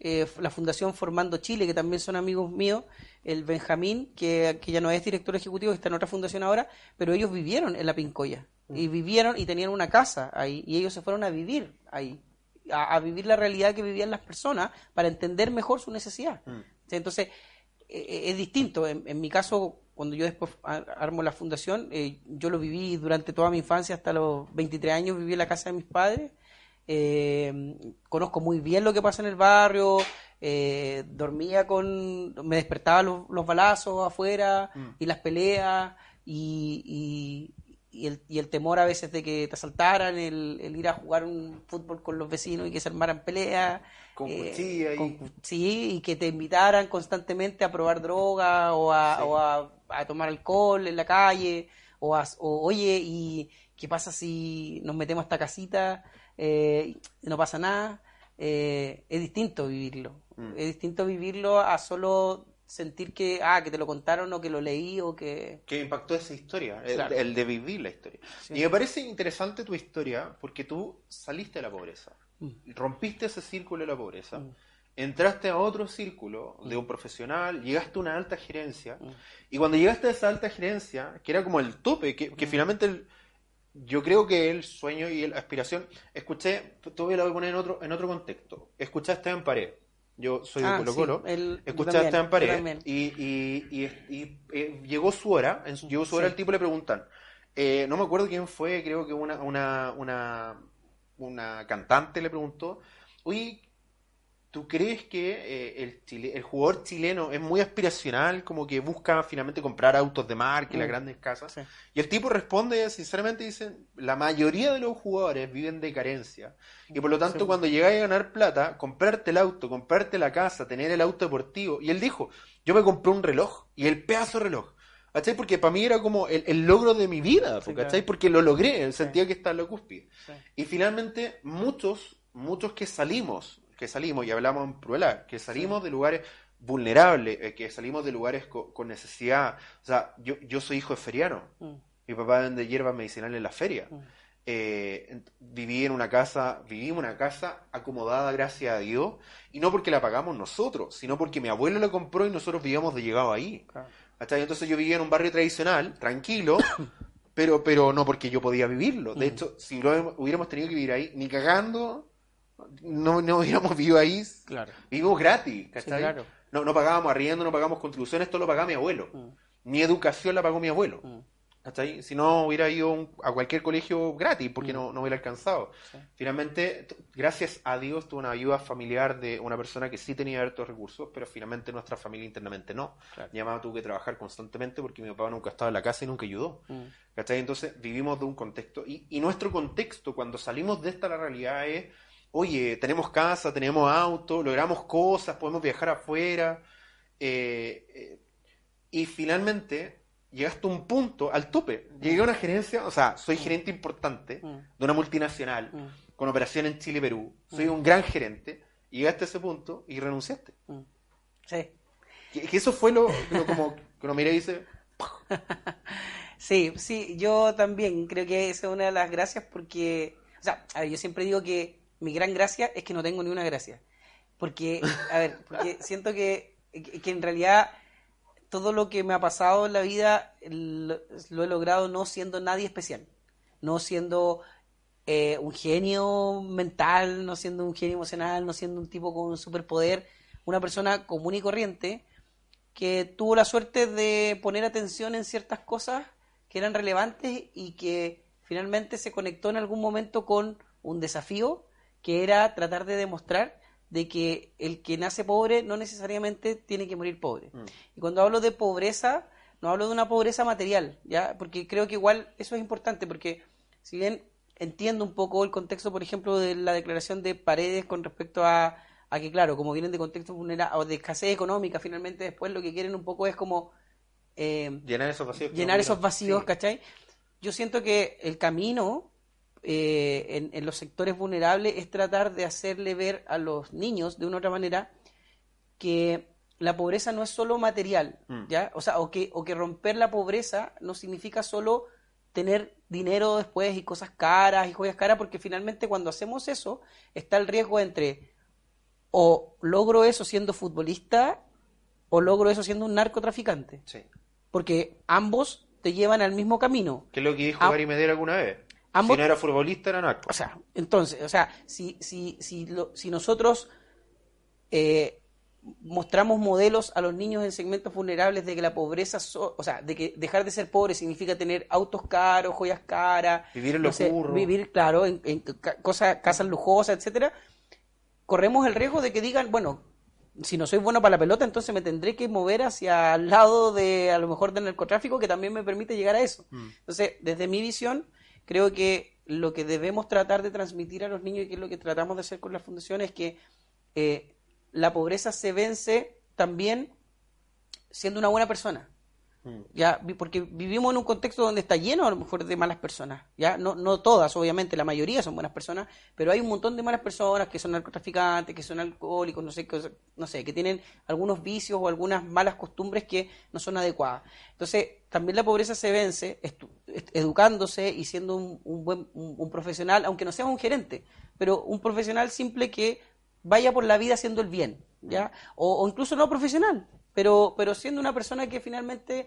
Eh, la Fundación Formando Chile, que también son amigos míos, el Benjamín, que, ya no es director ejecutivo, está en otra fundación ahora, pero ellos vivieron en la Pincoya y vivieron y tenían una casa ahí y ellos se fueron a vivir ahí, a, vivir la realidad que vivían las personas para entender mejor su necesidad. Mm. Entonces, e, e, es distinto. en mi caso, cuando yo después armo la fundación, eh, yo lo viví durante toda mi infancia, hasta los 23 años viví en la casa de mis padres. Eh, conozco muy bien lo que pasa en el barrio, eh, dormía con, me despertaba los, balazos afuera mm. y las peleas y, y, el, y, el, temor a veces de que te asaltaran, el, el, ir a jugar un fútbol con los vecinos y que se armaran peleas. Con cuchilla y... sí, y que te invitaran constantemente a probar droga o a, o a a tomar alcohol en la calle, o, oye, ¿y qué pasa si nos metemos a esta casita? Eh, no pasa nada. Eh, es distinto vivirlo. Mm. Es distinto vivirlo a solo sentir que, ah, que te lo contaron o que lo leí o que... Que impactó esa historia, el, de vivir la historia. Y me parece interesante tu historia porque tú saliste de la pobreza, mm. rompiste ese círculo de la pobreza. Mm entraste a otro círculo de un profesional, llegaste a una alta gerencia, mm. y cuando llegaste a esa alta gerencia, que era como el tope, que, mm. finalmente yo creo que el sueño y la aspiración, escuché, todavía lo voy a poner en otro, en otro contexto, escuchaste en pared. Yo soy de ah, Colo Colo. escuchaste en pared. Y, y, y, eh, llegó su hora. En llegó su hora, el tipo le preguntan. Eh, no me acuerdo quién fue, creo que una, una, una, una cantante le preguntó. Oye, ¿Tú crees que eh, el, el jugador chileno es muy aspiracional, como que busca finalmente comprar autos de marca y las mm. grandes casas? Y el tipo responde, sinceramente, dice, la mayoría de los jugadores viven de carencia. Y por lo tanto, cuando llegáis a ganar plata, comprarte el auto, comprarte la casa, tener el auto deportivo. Y él dijo, yo me compré un reloj, y el pedazo de reloj. ¿Cachai? Porque para mí era como el, logro de mi vida, ¿cachai? Porque lo logré, sentía que estaba en la cúspide. Y finalmente, muchos, muchos que salimos que salimos, y hablamos en plural, que salimos de lugares vulnerables, eh, que salimos de lugares con, necesidad. O sea, yo, yo soy hijo de feriano. Mm. Mi papá vende hierbas medicinales en la feria. Mm. Eh, viví en una casa, en una casa acomodada, gracias a Dios, y no porque la pagamos nosotros, sino porque mi abuelo la compró y nosotros vivíamos de llegado ahí. Entonces yo vivía en un barrio tradicional, tranquilo, pero, pero no porque yo podía vivirlo. De hecho, si lo hubiéramos tenido que vivir ahí, ni cagando, no, no hubiéramos vivido ahí. Claro. Vivimos gratis, ¿cachai? claro. no, no pagábamos arriendo, no pagábamos contribuciones, esto lo pagaba mi abuelo. Mm. Mi educación la pagó mi abuelo. Mm. ¿Cachai? Si no, hubiera ido un- a cualquier colegio gratis, porque Mm. no, no hubiera alcanzado. Sí. Finalmente, gracias a Dios, tuve una ayuda familiar de una persona que sí tenía hartos recursos, pero finalmente nuestra familia internamente no. Claro. Mi mamá tuvo que trabajar constantemente porque mi papá nunca estaba en la casa y nunca ayudó. Mm. ¿Cachai? Entonces vivimos de un contexto. Y, y nuestro contexto, cuando salimos de esta la realidad es, oye, tenemos casa, tenemos auto, logramos cosas, podemos viajar afuera. eh, eh, y finalmente llegaste a un punto, al tope. Llegué a una gerencia, o sea, soy gerente importante Mm. de una multinacional Mm. con operación en Chile y Perú. Soy un gran gerente. Y llegaste a ese punto y renunciaste. Mm. Sí. Que, que eso fue lo, lo como que uno mira y dice, Sí, sí, yo también creo que esa es una de las gracias porque, o sea, a ver, yo siempre digo que mi gran gracia es que no tengo ni una gracia. Porque, a ver, porque siento que, que en realidad todo lo que me ha pasado en la vida lo, he logrado no siendo nadie especial, no siendo eh, un genio mental, no siendo un genio emocional, no siendo un tipo con un superpoder, una persona común y corriente que tuvo la suerte de poner atención en ciertas cosas que eran relevantes y que finalmente se conectó en algún momento con un desafío que era tratar de demostrar de que el que nace pobre no necesariamente tiene que morir pobre. Mm. Y cuando hablo de pobreza, no hablo de una pobreza material, ¿ya? Porque creo que igual eso es importante, porque si bien entiendo un poco el contexto, por ejemplo, de la declaración de Paredes con respecto a, a que, claro, como vienen de contextos vulnerables o de escasez económica, finalmente después lo que quieren un poco es como eh, llenar esos vacíos. llenar esos vacíos, Sí. ¿cachai? Yo siento que el camino eh, en, en los sectores vulnerables es tratar de hacerle ver a los niños, de una u otra manera, que la pobreza no es solo material, Mm. ¿ya? O sea, o que, o que romper la pobreza no significa solo tener dinero después y cosas caras y joyas caras, porque finalmente cuando hacemos eso está el riesgo entre o logro eso siendo futbolista o logro eso siendo un narcotraficante Sí. porque ambos te llevan al mismo camino. Que es lo que dijo Ah. Gary Medel alguna vez. Ambos- Si no era futbolista, era narco. O sea, entonces, o sea, si, si, si, lo- si nosotros eh, mostramos modelos a los niños en segmentos vulnerables de que la pobreza, so- o sea, de que dejar de ser pobre significa tener autos caros, joyas caras, Vivir en no lo sé, vivir, claro, en, cosas, casas lujosas, etcétera, corremos el riesgo de que digan, bueno, si no soy bueno para la pelota, entonces me tendré que mover hacia el lado de, a lo mejor, del narcotráfico, que también me permite llegar a eso. Mm. Entonces, desde mi visión, creo que lo que debemos tratar de transmitir a los niños y que es lo que tratamos de hacer con la fundación es que eh, la pobreza se vence también siendo una buena persona. Ya, porque vivimos en un contexto donde está lleno a lo mejor de malas personas, ya, no, no todas, obviamente, la mayoría son buenas personas, pero hay un montón de malas personas que son narcotraficantes, que son alcohólicos, no sé, que, no sé, que tienen algunos vicios o algunas malas costumbres que no son adecuadas. Entonces, también la pobreza se vence educándose y siendo un, un buen un, un profesional, aunque no sea un gerente, pero un profesional simple que vaya por la vida haciendo el bien, ¿ya? O, o incluso no profesional, pero, pero siendo una persona que finalmente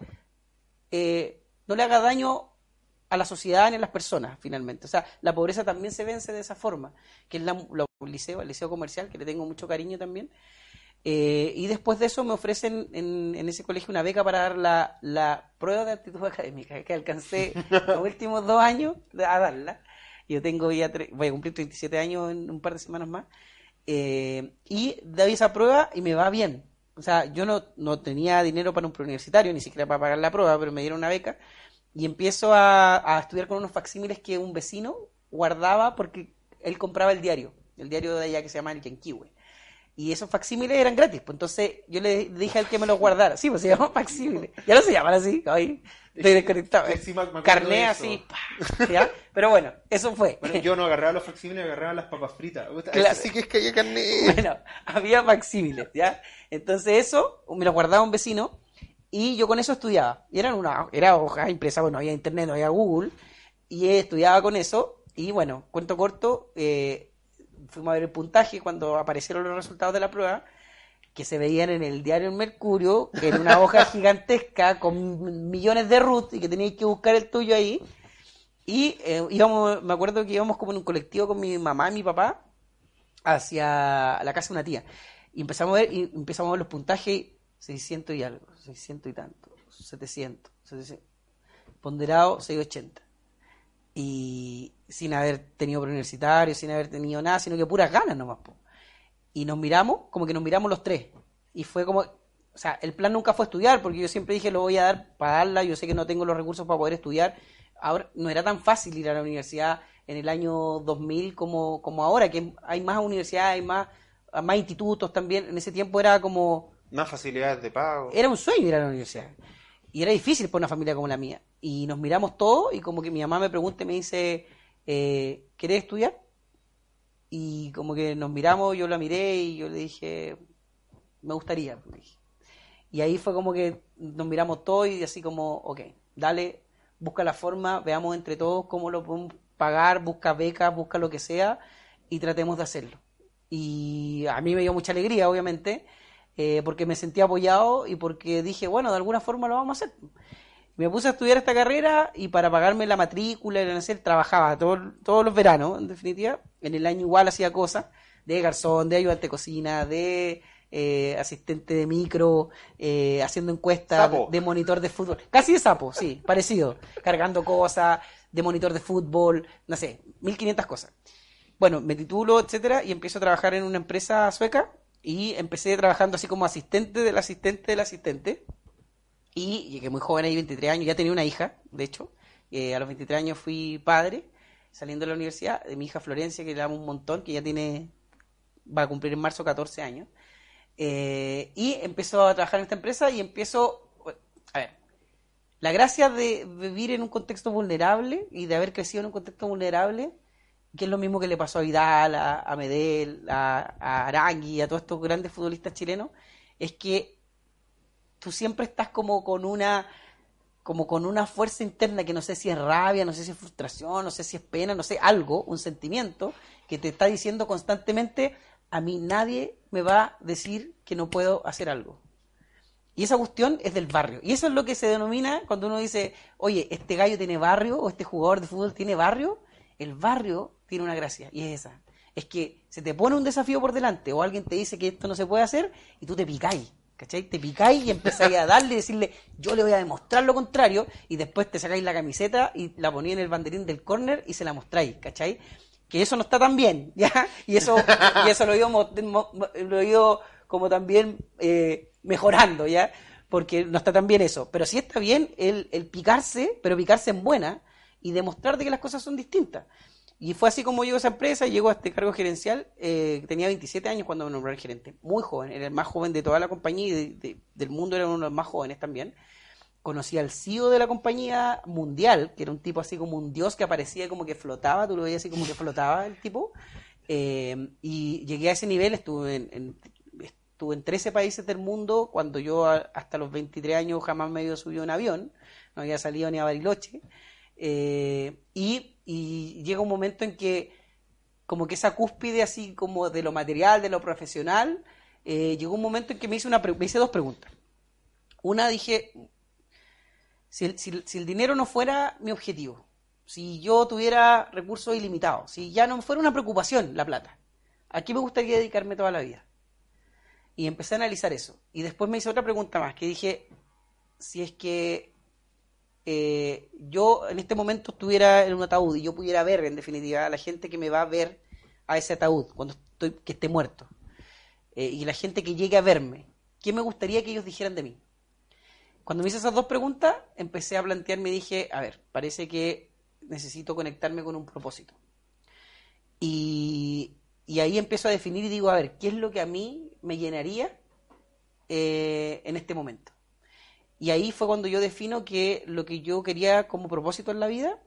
eh, no le haga daño a la sociedad ni a las personas, finalmente. O sea, la pobreza también se vence de esa forma, que es la, la- el liceo, el liceo comercial, que le tengo mucho cariño también. Eh, y después de eso me ofrecen en, en ese colegio una beca para dar la, la prueba de aptitud académica, que alcancé los últimos dos años a darla. Yo tengo ya, tre- voy a cumplir 37 años en un par de semanas más. Eh, y doy esa prueba y me va bien. O sea, yo no, no tenía dinero para un preuniversitario, ni siquiera para pagar la prueba, pero me dieron una beca. Y empiezo a, a estudiar con unos facsímiles que un vecino guardaba porque él compraba el diario, el diario de allá que se llama el Yanquiwe. Y esos facsímiles eran gratis, pues entonces yo le dije al que me los guardara. Sí, pues se llaman facsímiles. Ya no se llaman así, ay, estoy desconectado. Sí, Carné así. Pero bueno, eso fue. Bueno, yo no agarraba los facsímiles, agarraba las papas fritas. Claro. Eso sí que es que hay carne. Bueno, había facsímiles, ¿ya? Entonces eso me lo guardaba un vecino y yo con eso estudiaba. Y eran una, era hoja impresa, bueno, no había internet, no había Google, y estudiaba con eso. Y bueno, cuento corto, eh, fuimos a ver el puntaje cuando aparecieron los resultados de la prueba, que se veían en el diario El Mercurio, en una hoja gigantesca con millones de root y que teníais que buscar el tuyo ahí. Y eh, íbamos, me acuerdo que íbamos como en un colectivo con mi mamá y mi papá hacia la casa de una tía. Y empezamos a ver, y empezamos a ver los puntajes, 600 y algo, 600 y tanto, 700, 700 ponderado 680. Y sin haber tenido preuniversitario, sin haber tenido nada, sino que puras ganas nomás. po. Y nos miramos, como que nos miramos los tres. Y fue como, o sea, el plan nunca fue estudiar, porque yo siempre dije, lo voy a dar para darla, yo sé que no tengo los recursos para poder estudiar. Ahora, no era tan fácil ir a la universidad en el año 2000 como, como ahora, que hay más universidades, hay más, más institutos también. En ese tiempo era como, Más facilidades de pago. era un sueño ir a la universidad. Y era difícil para una familia como la mía. Y nos miramos todos y como que mi mamá me pregunta y me dice, eh, ¿querés estudiar? Y como que nos miramos, yo la miré y yo le dije, me gustaría. Y ahí fue como que nos miramos todos y así como, ok, dale, busca la forma, veamos entre todos cómo lo podemos pagar, busca becas, busca lo que sea y tratemos de hacerlo. Y a mí me dio mucha alegría, obviamente, eh, porque me sentí apoyado y porque dije, bueno, de alguna forma lo vamos a hacer. Me puse a estudiar esta carrera y para pagarme la matrícula y el hacer, trabajaba todo- todos los veranos, en definitiva. En el año igual hacía cosas de garzón, de ayudante de cocina, de eh, asistente de micro, eh, haciendo encuestas, Sapo. de monitor de fútbol. Casi de sapo, sí, parecido. Cargando cosas, de monitor de fútbol, no sé, 1500 cosas. Bueno, me titulo, etcétera, y empiezo a trabajar en una empresa sueca y empecé trabajando así como asistente del asistente del asistente. Y llegué muy joven, ahí 23 años, ya tenía una hija, de hecho. Eh, a los 23 años fui padre, saliendo de la universidad, de mi hija Florencia, que le amo un montón, que ya tiene, va a cumplir en marzo 14 años. Eh, y empezó a trabajar en esta empresa y empiezo, a ver, la gracia de vivir en un contexto vulnerable y de haber crecido en un contexto vulnerable, que es lo mismo que le pasó a Vidal, a, a Medel, a, a Arangui, a todos estos grandes futbolistas chilenos, es que tú siempre estás como con una como con una fuerza interna que no sé si es rabia, no sé si es frustración, no sé si es pena, no sé, algo, un sentimiento que te está diciendo constantemente, a mí nadie me va a decir que no puedo hacer algo. Y esa cuestión es del barrio. Y eso es lo que se denomina cuando uno dice, oye, este gallo tiene barrio o este jugador de fútbol tiene barrio. El barrio tiene una gracia y es esa. Es que se te pone un desafío por delante o alguien te dice que esto no se puede hacer y tú te picáis. ¿Cachai? Te picáis y empezáis a darle y decirle, yo le voy a demostrar lo contrario, y después te sacáis la camiseta y la ponéis en el banderín del córner y se la mostráis, ¿cachai? Que eso no está tan bien, ¿ya? Y eso, y eso lo he ido, como también eh, mejorando, ¿ya? Porque no está tan bien eso. Pero sí está bien el, el picarse, pero picarse en buena, y demostrar de que las cosas son distintas. Y fue así como llegó esa empresa, llegó a este cargo gerencial, eh, tenía 27 años cuando me nombraron gerente, muy joven, era el más joven de toda la compañía y de- de- del mundo era uno de los más jóvenes también. Conocí al CEO de la compañía mundial, que era un tipo así como un dios que aparecía como que flotaba, tú lo veías así como que flotaba el tipo. Eh, y llegué a ese nivel, estuve en, en- estuve en 13 países del mundo, cuando yo a- hasta los 23 años jamás me había subido un avión, no había salido ni a Bariloche. Eh, y, y llega un momento en que como que esa cúspide así como de lo material, de lo profesional, eh, llegó un momento en que me hice, una, me hice dos preguntas. Una dije, si el, si si el dinero no fuera mi objetivo, si yo tuviera recursos ilimitados, si ya no fuera una preocupación la plata, ¿a qué me gustaría dedicarme toda la vida? Y empecé a analizar eso. Y después me hice otra pregunta más, que dije, si es que eh, yo en este momento estuviera en un ataúd y yo pudiera ver, en definitiva, a la gente que me va a ver a ese ataúd cuando estoy, que esté muerto, eh, y la gente que llegue a verme, ¿qué me gustaría que ellos dijeran de mí? Cuando me hice esas dos preguntas, empecé a plantearme dije, a ver, parece que necesito conectarme con un propósito. Y, y ahí empiezo a definir y digo, a ver, ¿qué es lo que a mí me llenaría eh, en este momento? Y ahí fue cuando yo defino que lo que yo quería como propósito en la vida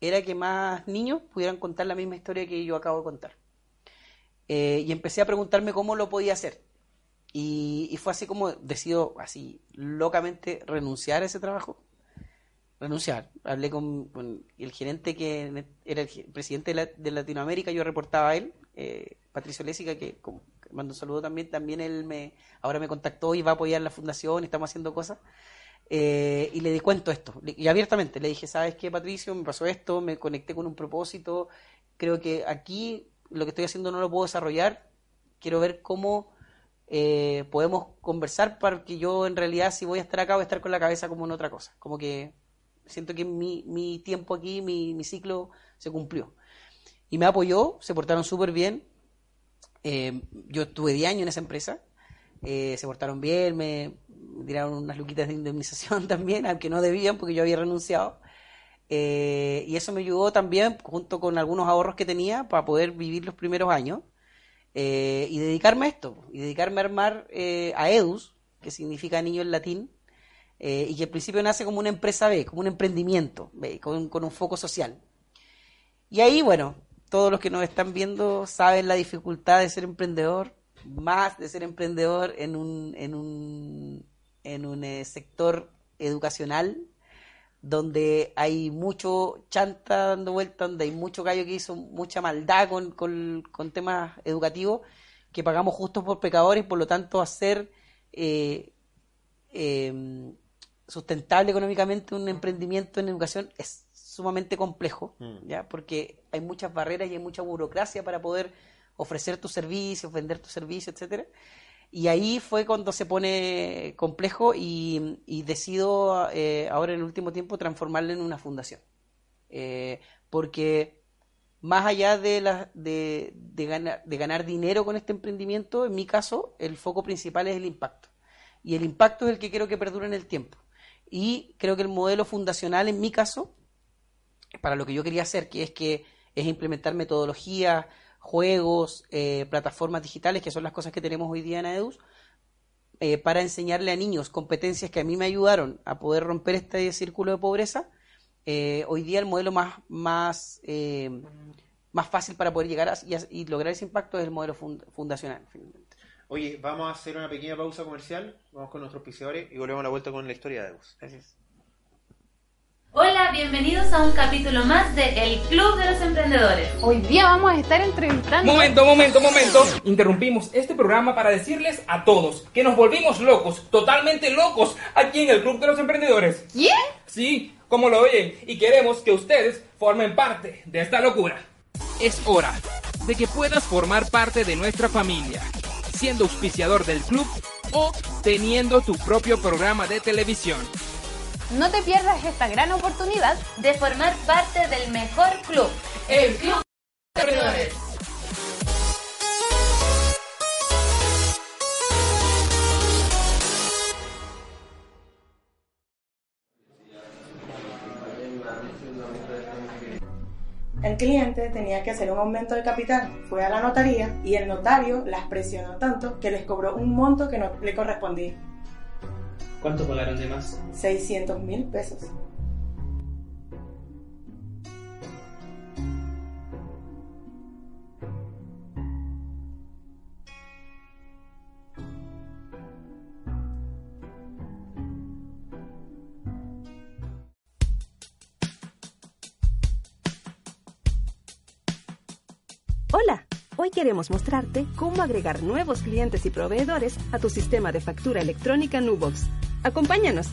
era que más niños pudieran contar la misma historia que yo acabo de contar. Eh, y empecé a preguntarme cómo lo podía hacer. Y, fue así como decido, así locamente, renunciar a ese trabajo. Renunciar. Hablé con, el gerente que era el presidente de, la- de Latinoamérica, yo reportaba a él, eh, Patricio Lésica, que, como- mando un saludo también, también él me, ahora me contactó y va a apoyar la fundación, estamos haciendo cosas. Eh, y le di cuento esto. Y abiertamente le dije, ¿sabes qué, Patricio? Me pasó esto, me conecté con un propósito. Creo que aquí lo que estoy haciendo no lo puedo desarrollar. Quiero ver cómo eh, podemos conversar para que yo en realidad si voy a estar acá voy a estar con la cabeza como en otra cosa. Como que siento que mi, mi tiempo aquí, mi, mi ciclo se cumplió. Y me apoyó, se portaron súper bien. Eh, yo estuve 10 años en esa empresa. Se portaron bien, me tiraron unas luquitas de indemnización también, aunque no debían porque yo había renunciado. Eh, y eso me ayudó también, junto con algunos ahorros que tenía, para poder vivir los primeros años eh, y dedicarme a esto, y dedicarme a armar eh, a EDUS, que significa niño en latín, y que al principio nace como una empresa B, como un emprendimiento, Con, con un foco social. Y ahí, bueno, todos los que nos están viendo saben la dificultad de ser emprendedor, más de ser emprendedor en un, en un, en un eh, sector educacional donde hay mucho chanta dando vuelta, donde hay mucho gallo que hizo mucha maldad con, con, temas educativos, que pagamos justos por pecadores, por lo tanto hacer eh, em, sustentable económicamente un emprendimiento en educación es sumamente complejo, mm. ¿ya? porque hay muchas barreras y hay mucha burocracia para poder ofrecer tus servicios, vender tus servicios, etcétera. Y ahí fue cuando se pone complejo y, decido eh, ahora en el último tiempo transformarlo en una fundación. Eh, porque más allá de, de, ganar, de ganar dinero con este emprendimiento, en mi caso, el foco principal es el impacto. Y el impacto es el que quiero que perdure en el tiempo. Y creo que el modelo fundacional, en mi caso, para lo que yo quería hacer, que es que es implementar metodologías, juegos, eh, plataformas digitales, que son las cosas que tenemos hoy día en AEDUS, eh, para enseñarle a niños competencias que a mí me ayudaron a poder romper este círculo de pobreza. Eh, hoy día el modelo más, más, más fácil para poder llegar y, lograr ese impacto es el modelo fundacional. Oye, vamos a hacer una pequeña pausa comercial, vamos con nuestros auspiciadores y volvemos a la vuelta con la historia de AEDUS. Gracias. Hola, bienvenidos a un capítulo más de El Club de los Emprendedores. Hoy día vamos a estar entrevistando. Momento, momento, momento. Interrumpimos este programa para decirles a todos que nos volvimos locos, totalmente locos, aquí en el Club de los Emprendedores. ¿Quién? Sí, como lo oyen, y queremos que ustedes formen parte de esta locura. Es hora de que puedas formar parte de nuestra familia, siendo auspiciador del club o teniendo tu propio programa de televisión. No te pierdas esta gran oportunidad de formar parte del mejor club, el Club de Emprendedores. El cliente tenía que hacer un aumento de capital, fue a la notaría y el notario las presionó tanto que les cobró un monto que no le correspondía. ¿Cuánto pagaron de más? 600 mil pesos. Hola, hoy queremos mostrarte cómo agregar nuevos clientes y proveedores a tu sistema de factura electrónica Nubox. Acompáñanos.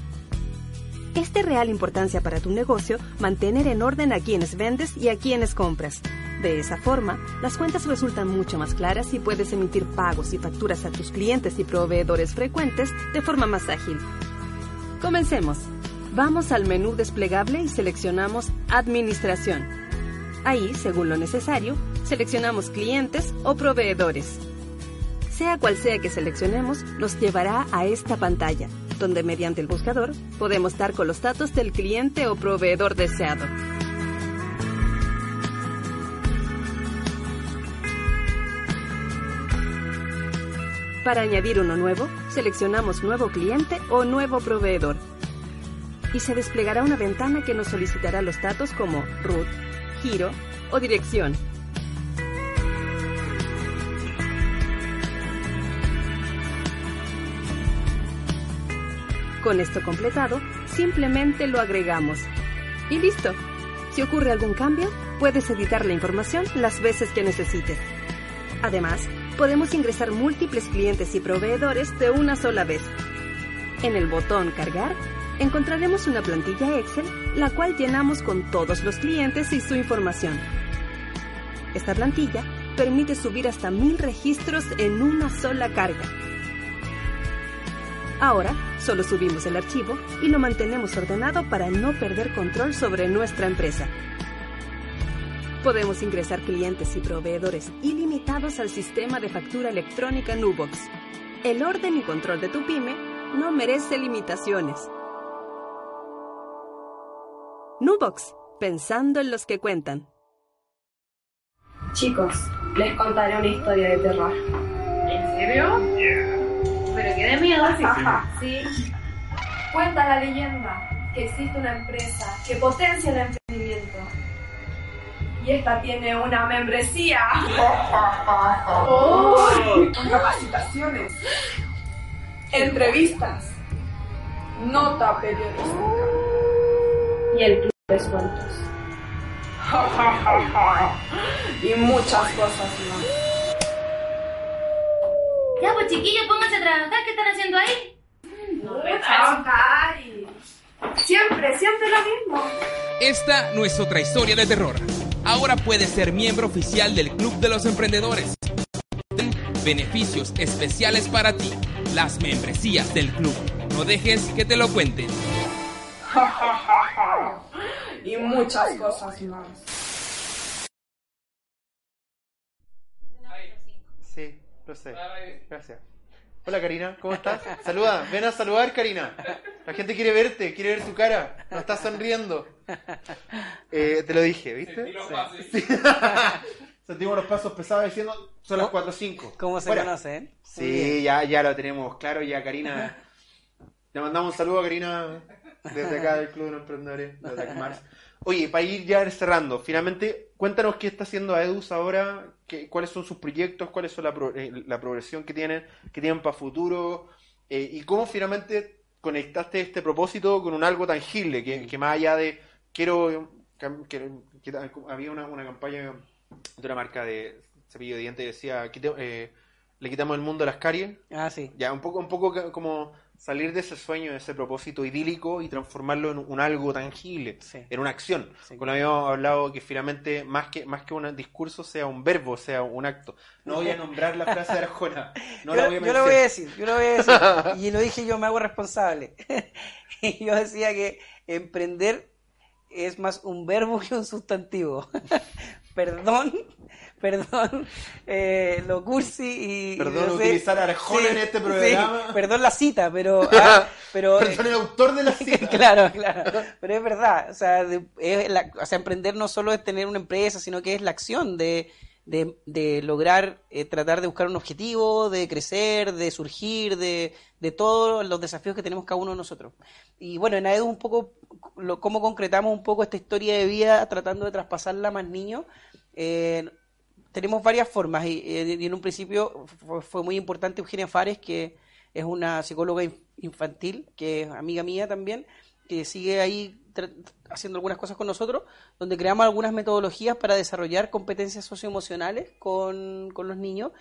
Es de real importancia para tu negocio mantener en orden a quienes vendes y a quienes compras. De esa forma, las cuentas resultan mucho más claras y puedes emitir pagos y facturas a tus clientes y proveedores frecuentes de forma más ágil. Comencemos. Vamos al menú desplegable y seleccionamos Administración. Ahí, según lo necesario, seleccionamos clientes o proveedores. Sea cual sea que seleccionemos, nos llevará a esta pantalla, donde mediante el buscador podemos dar con los datos del cliente o proveedor deseado. Para añadir uno nuevo, seleccionamos Nuevo cliente o Nuevo proveedor. Y se desplegará una ventana que nos solicitará los datos como root, giro o dirección. Con esto completado, simplemente lo agregamos. Y listo. Si ocurre algún cambio, puedes editar la información las veces que necesites. Además, podemos ingresar múltiples clientes y proveedores de una sola vez. En el botón Cargar, encontraremos una plantilla Excel, la cual llenamos con todos los clientes y su información. Esta plantilla permite subir hasta mil registros en una sola carga. Ahora, solo subimos el archivo y lo mantenemos ordenado para no perder control sobre nuestra empresa. Podemos ingresar clientes y proveedores ilimitados al sistema de factura electrónica Nubox. El orden y control de tu pyme no merece limitaciones. Nubox, pensando en los que cuentan. Chicos, les contaré una historia de terror. ¿En serio? Pero qué de miedo, sí. sí. Cuenta la leyenda que existe una empresa que potencia el emprendimiento. Y esta tiene una membresía. Oh. Con capacitaciones, entrevistas, nota periodística y el club de sueltos. y muchas cosas más. Ya, pues chiquillos, pónganse a trabajar. ¿Qué están haciendo ahí? No, trabajar y... Siempre, siempre lo mismo. Esta no es otra historia de terror. Ahora puedes ser miembro oficial del Club de los Emprendedores. Beneficios especiales para ti. Las membresías del club. No dejes que te lo cuenten. y muchas cosas más. Sí, lo sé. Gracias. Hola Karina, ¿cómo estás? Saluda, ven a saludar Karina. La gente quiere verte, quiere ver tu cara. No estás sonriendo. Eh, te lo dije, ¿viste? Sí. Sentimos los pasos pesados diciendo son las 4 o 5. ¿Cómo se conocen? Sí, ya, ya lo tenemos claro. Ya Karina. Le mandamos un saludo a Karina desde acá del Club de los Emprendedores de Attack Mars. Oye, para ir ya cerrando, finalmente, cuéntanos qué está haciendo Aedus ahora, qué, cuáles son sus proyectos, cuáles son la, pro- eh, la progresión que tienen, que tienen para futuro, eh, y cómo finalmente conectaste este propósito con un algo tangible, que, que más allá de quiero que, que había una, una campaña de una marca de cepillo de dientes que decía "Quite- eh, le quitamos el mundo a las caries. Ah, sí. Ya, un poco, un poco como salir de ese sueño, de ese propósito idílico y transformarlo en un algo tangible, en una acción. Cuando habíamos hablado que finalmente más que más que un discurso sea un verbo, sea un acto. No voy a nombrar la frase de Arjona, no yo, la voy a yo lo voy a decir, yo lo voy a decir. y lo dije yo, me hago responsable. y yo decía que emprender es más un verbo que un sustantivo. perdón, perdón, eh, lo cursi y... Perdón no sé- utilizar Arjona en este programa. sí, perdón la cita, pero... ah, pero Perdón el autor de la cita. claro, claro. Pero es verdad, o sea, de- es la- o sea, emprender no solo es tener una empresa, sino que es la acción de, de, de lograr eh, tratar de buscar un objetivo, de crecer, de surgir, de, de todos los desafíos que tenemos cada uno de nosotros. Y bueno, en AEDU un poco, lo, cómo concretamos un poco esta historia de vida tratando de traspasarla a más niños. Eh, tenemos varias formas y, eh, y en un principio fue, fue muy importante Eugenia Fares, que es una psicóloga inf- infantil, que es amiga mía también, que sigue ahí haciendo algunas cosas con nosotros, donde creamos algunas metodologías para desarrollar competencias socioemocionales con, con los niños,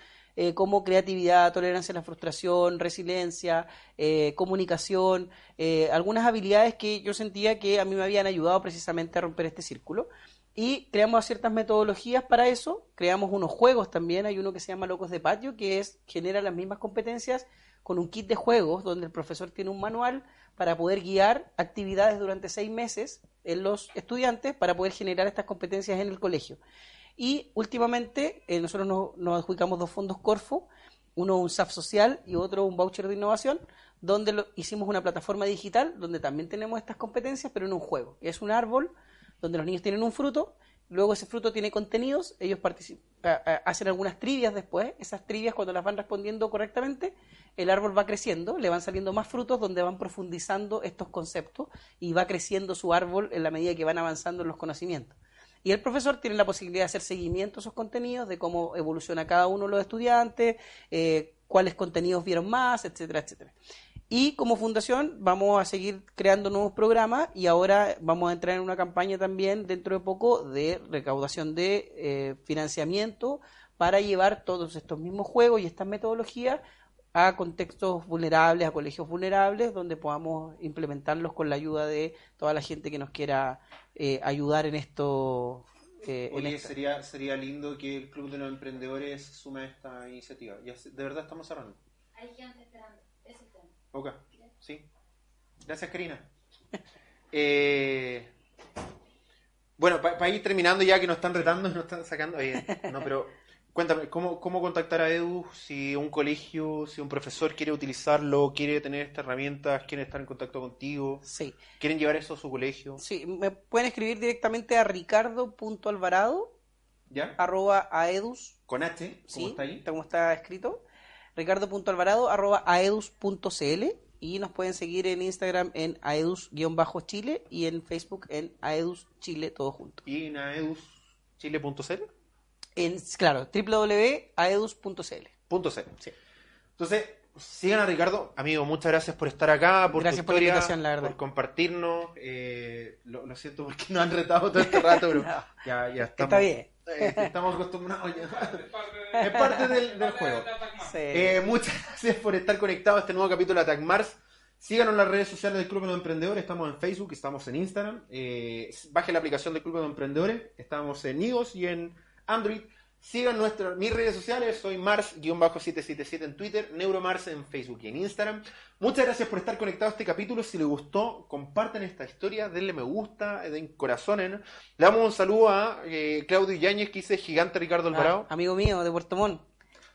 eh, como creatividad, tolerancia a la frustración, resiliencia, eh, comunicación, eh, algunas habilidades que yo sentía que a mí me habían ayudado precisamente a romper este círculo. Y creamos ciertas metodologías para eso, creamos unos juegos también, hay uno que se llama Locos de Patio, que es genera las mismas competencias con un kit de juegos donde el profesor tiene un manual para poder guiar actividades durante seis meses en los estudiantes para poder generar estas competencias en el colegio. Y últimamente eh, nosotros nos, adjudicamos dos fondos Corfo, uno un SAF social y otro un voucher de innovación, donde lo- hicimos una plataforma digital donde también tenemos estas competencias, pero en un juego. Es un árbol donde los niños tienen un fruto, luego ese fruto tiene contenidos, ellos hacen algunas trivias después, esas trivias cuando las van respondiendo correctamente, el árbol va creciendo, le van saliendo más frutos donde van profundizando estos conceptos y va creciendo su árbol en la medida que van avanzando en los conocimientos. Y el profesor tiene la posibilidad de hacer seguimiento a esos contenidos, de cómo evoluciona cada uno de los estudiantes, eh, cuáles contenidos vieron más, etcétera, etcétera. Y como fundación vamos a seguir creando nuevos programas y ahora vamos a entrar en una campaña también dentro de poco de recaudación de eh, financiamiento para llevar todos estos mismos juegos y estas metodologías a contextos vulnerables, a colegios vulnerables, donde podamos implementarlos con la ayuda de toda la gente que nos quiera eh, ayudar en esto. eh, en Oye, esta- sería, sería lindo que el Club de los Emprendedores sume a esta iniciativa. Ya, de verdad estamos cerrando. Hay gente esperando. Ese es el tema. Ok, sí. Gracias, Karina. Eh, bueno, para ir terminando ya que nos están retando, nos están sacando. oye, no, pero cuéntame, ¿cómo, ¿cómo contactar a Edu si un colegio, si un profesor quiere utilizarlo, quiere tener estas herramientas, quiere estar en contacto contigo? Sí. ¿Quieren llevar eso a su colegio? Sí, me pueden escribir directamente a ricardo.alvarado ¿Ya? arroba aedus Con H, ¿cómo sí, está ahí? como está escrito ricardo.alvarado arroba aedus.cl y nos pueden seguir en Instagram en aedus-chile y en Facebook en aedus chile todo junto ¿Y en aeduschile.cl? Claro www.aedus.cl Punto cero. Entonces, sigan a Ricardo. Amigo, muchas gracias por estar acá, por Gracias tu por la historia, invitación, la verdad. por compartirnos. Eh, lo, lo siento porque nos han retado todo este rato, pero ya, ya estamos. Está bien. eh, estamos acostumbrados ya. Es parte del, del juego. Sí. Eh, muchas gracias por estar conectado a este nuevo capítulo de Attack Mars. Síganos en las redes sociales del Club de los Emprendedores. Estamos en Facebook, estamos en Instagram. Baje la aplicación del Club de los Emprendedores. Estamos en iOS y en Android. Sigan nuestras, mis redes sociales. Soy Mars-777 en Twitter, Neuromars en Facebook y en Instagram. Muchas gracias por estar conectado a este capítulo. Si les gustó, compartan esta historia, denle me gusta, den corazones. Le damos un saludo a eh, Claudio Yáñez, que dice Gigante Ricardo Alvarado. Ah, amigo mío de Puerto Montt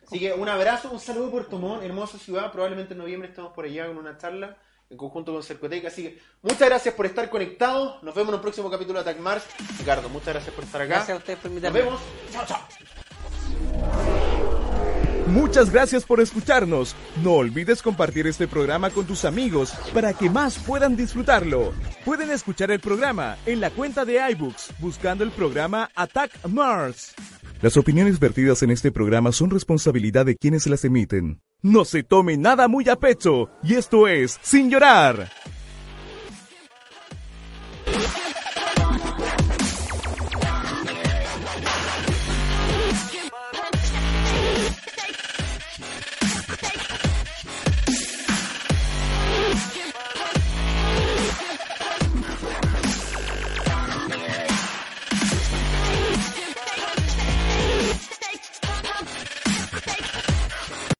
Así que un abrazo, un saludo a Puerto Montt, hermosa ciudad. Probablemente en noviembre estemos por allá con una charla en conjunto con Cercoteca. Así que muchas gracias por estar conectados. Nos vemos en un próximo capítulo de Attack Mars. Ricardo, muchas gracias por estar acá. gracias a ustedes por Nos invitarme vemos. Chao, chao. Muchas gracias por escucharnos. No olvides compartir este programa con tus amigos para que más puedan disfrutarlo. Pueden escuchar el programa en la cuenta de iBooks buscando el programa Attack Mars. Las opiniones vertidas en este programa son responsabilidad de quienes las emiten. No se tome nada muy a pecho y esto es Sin Llorar.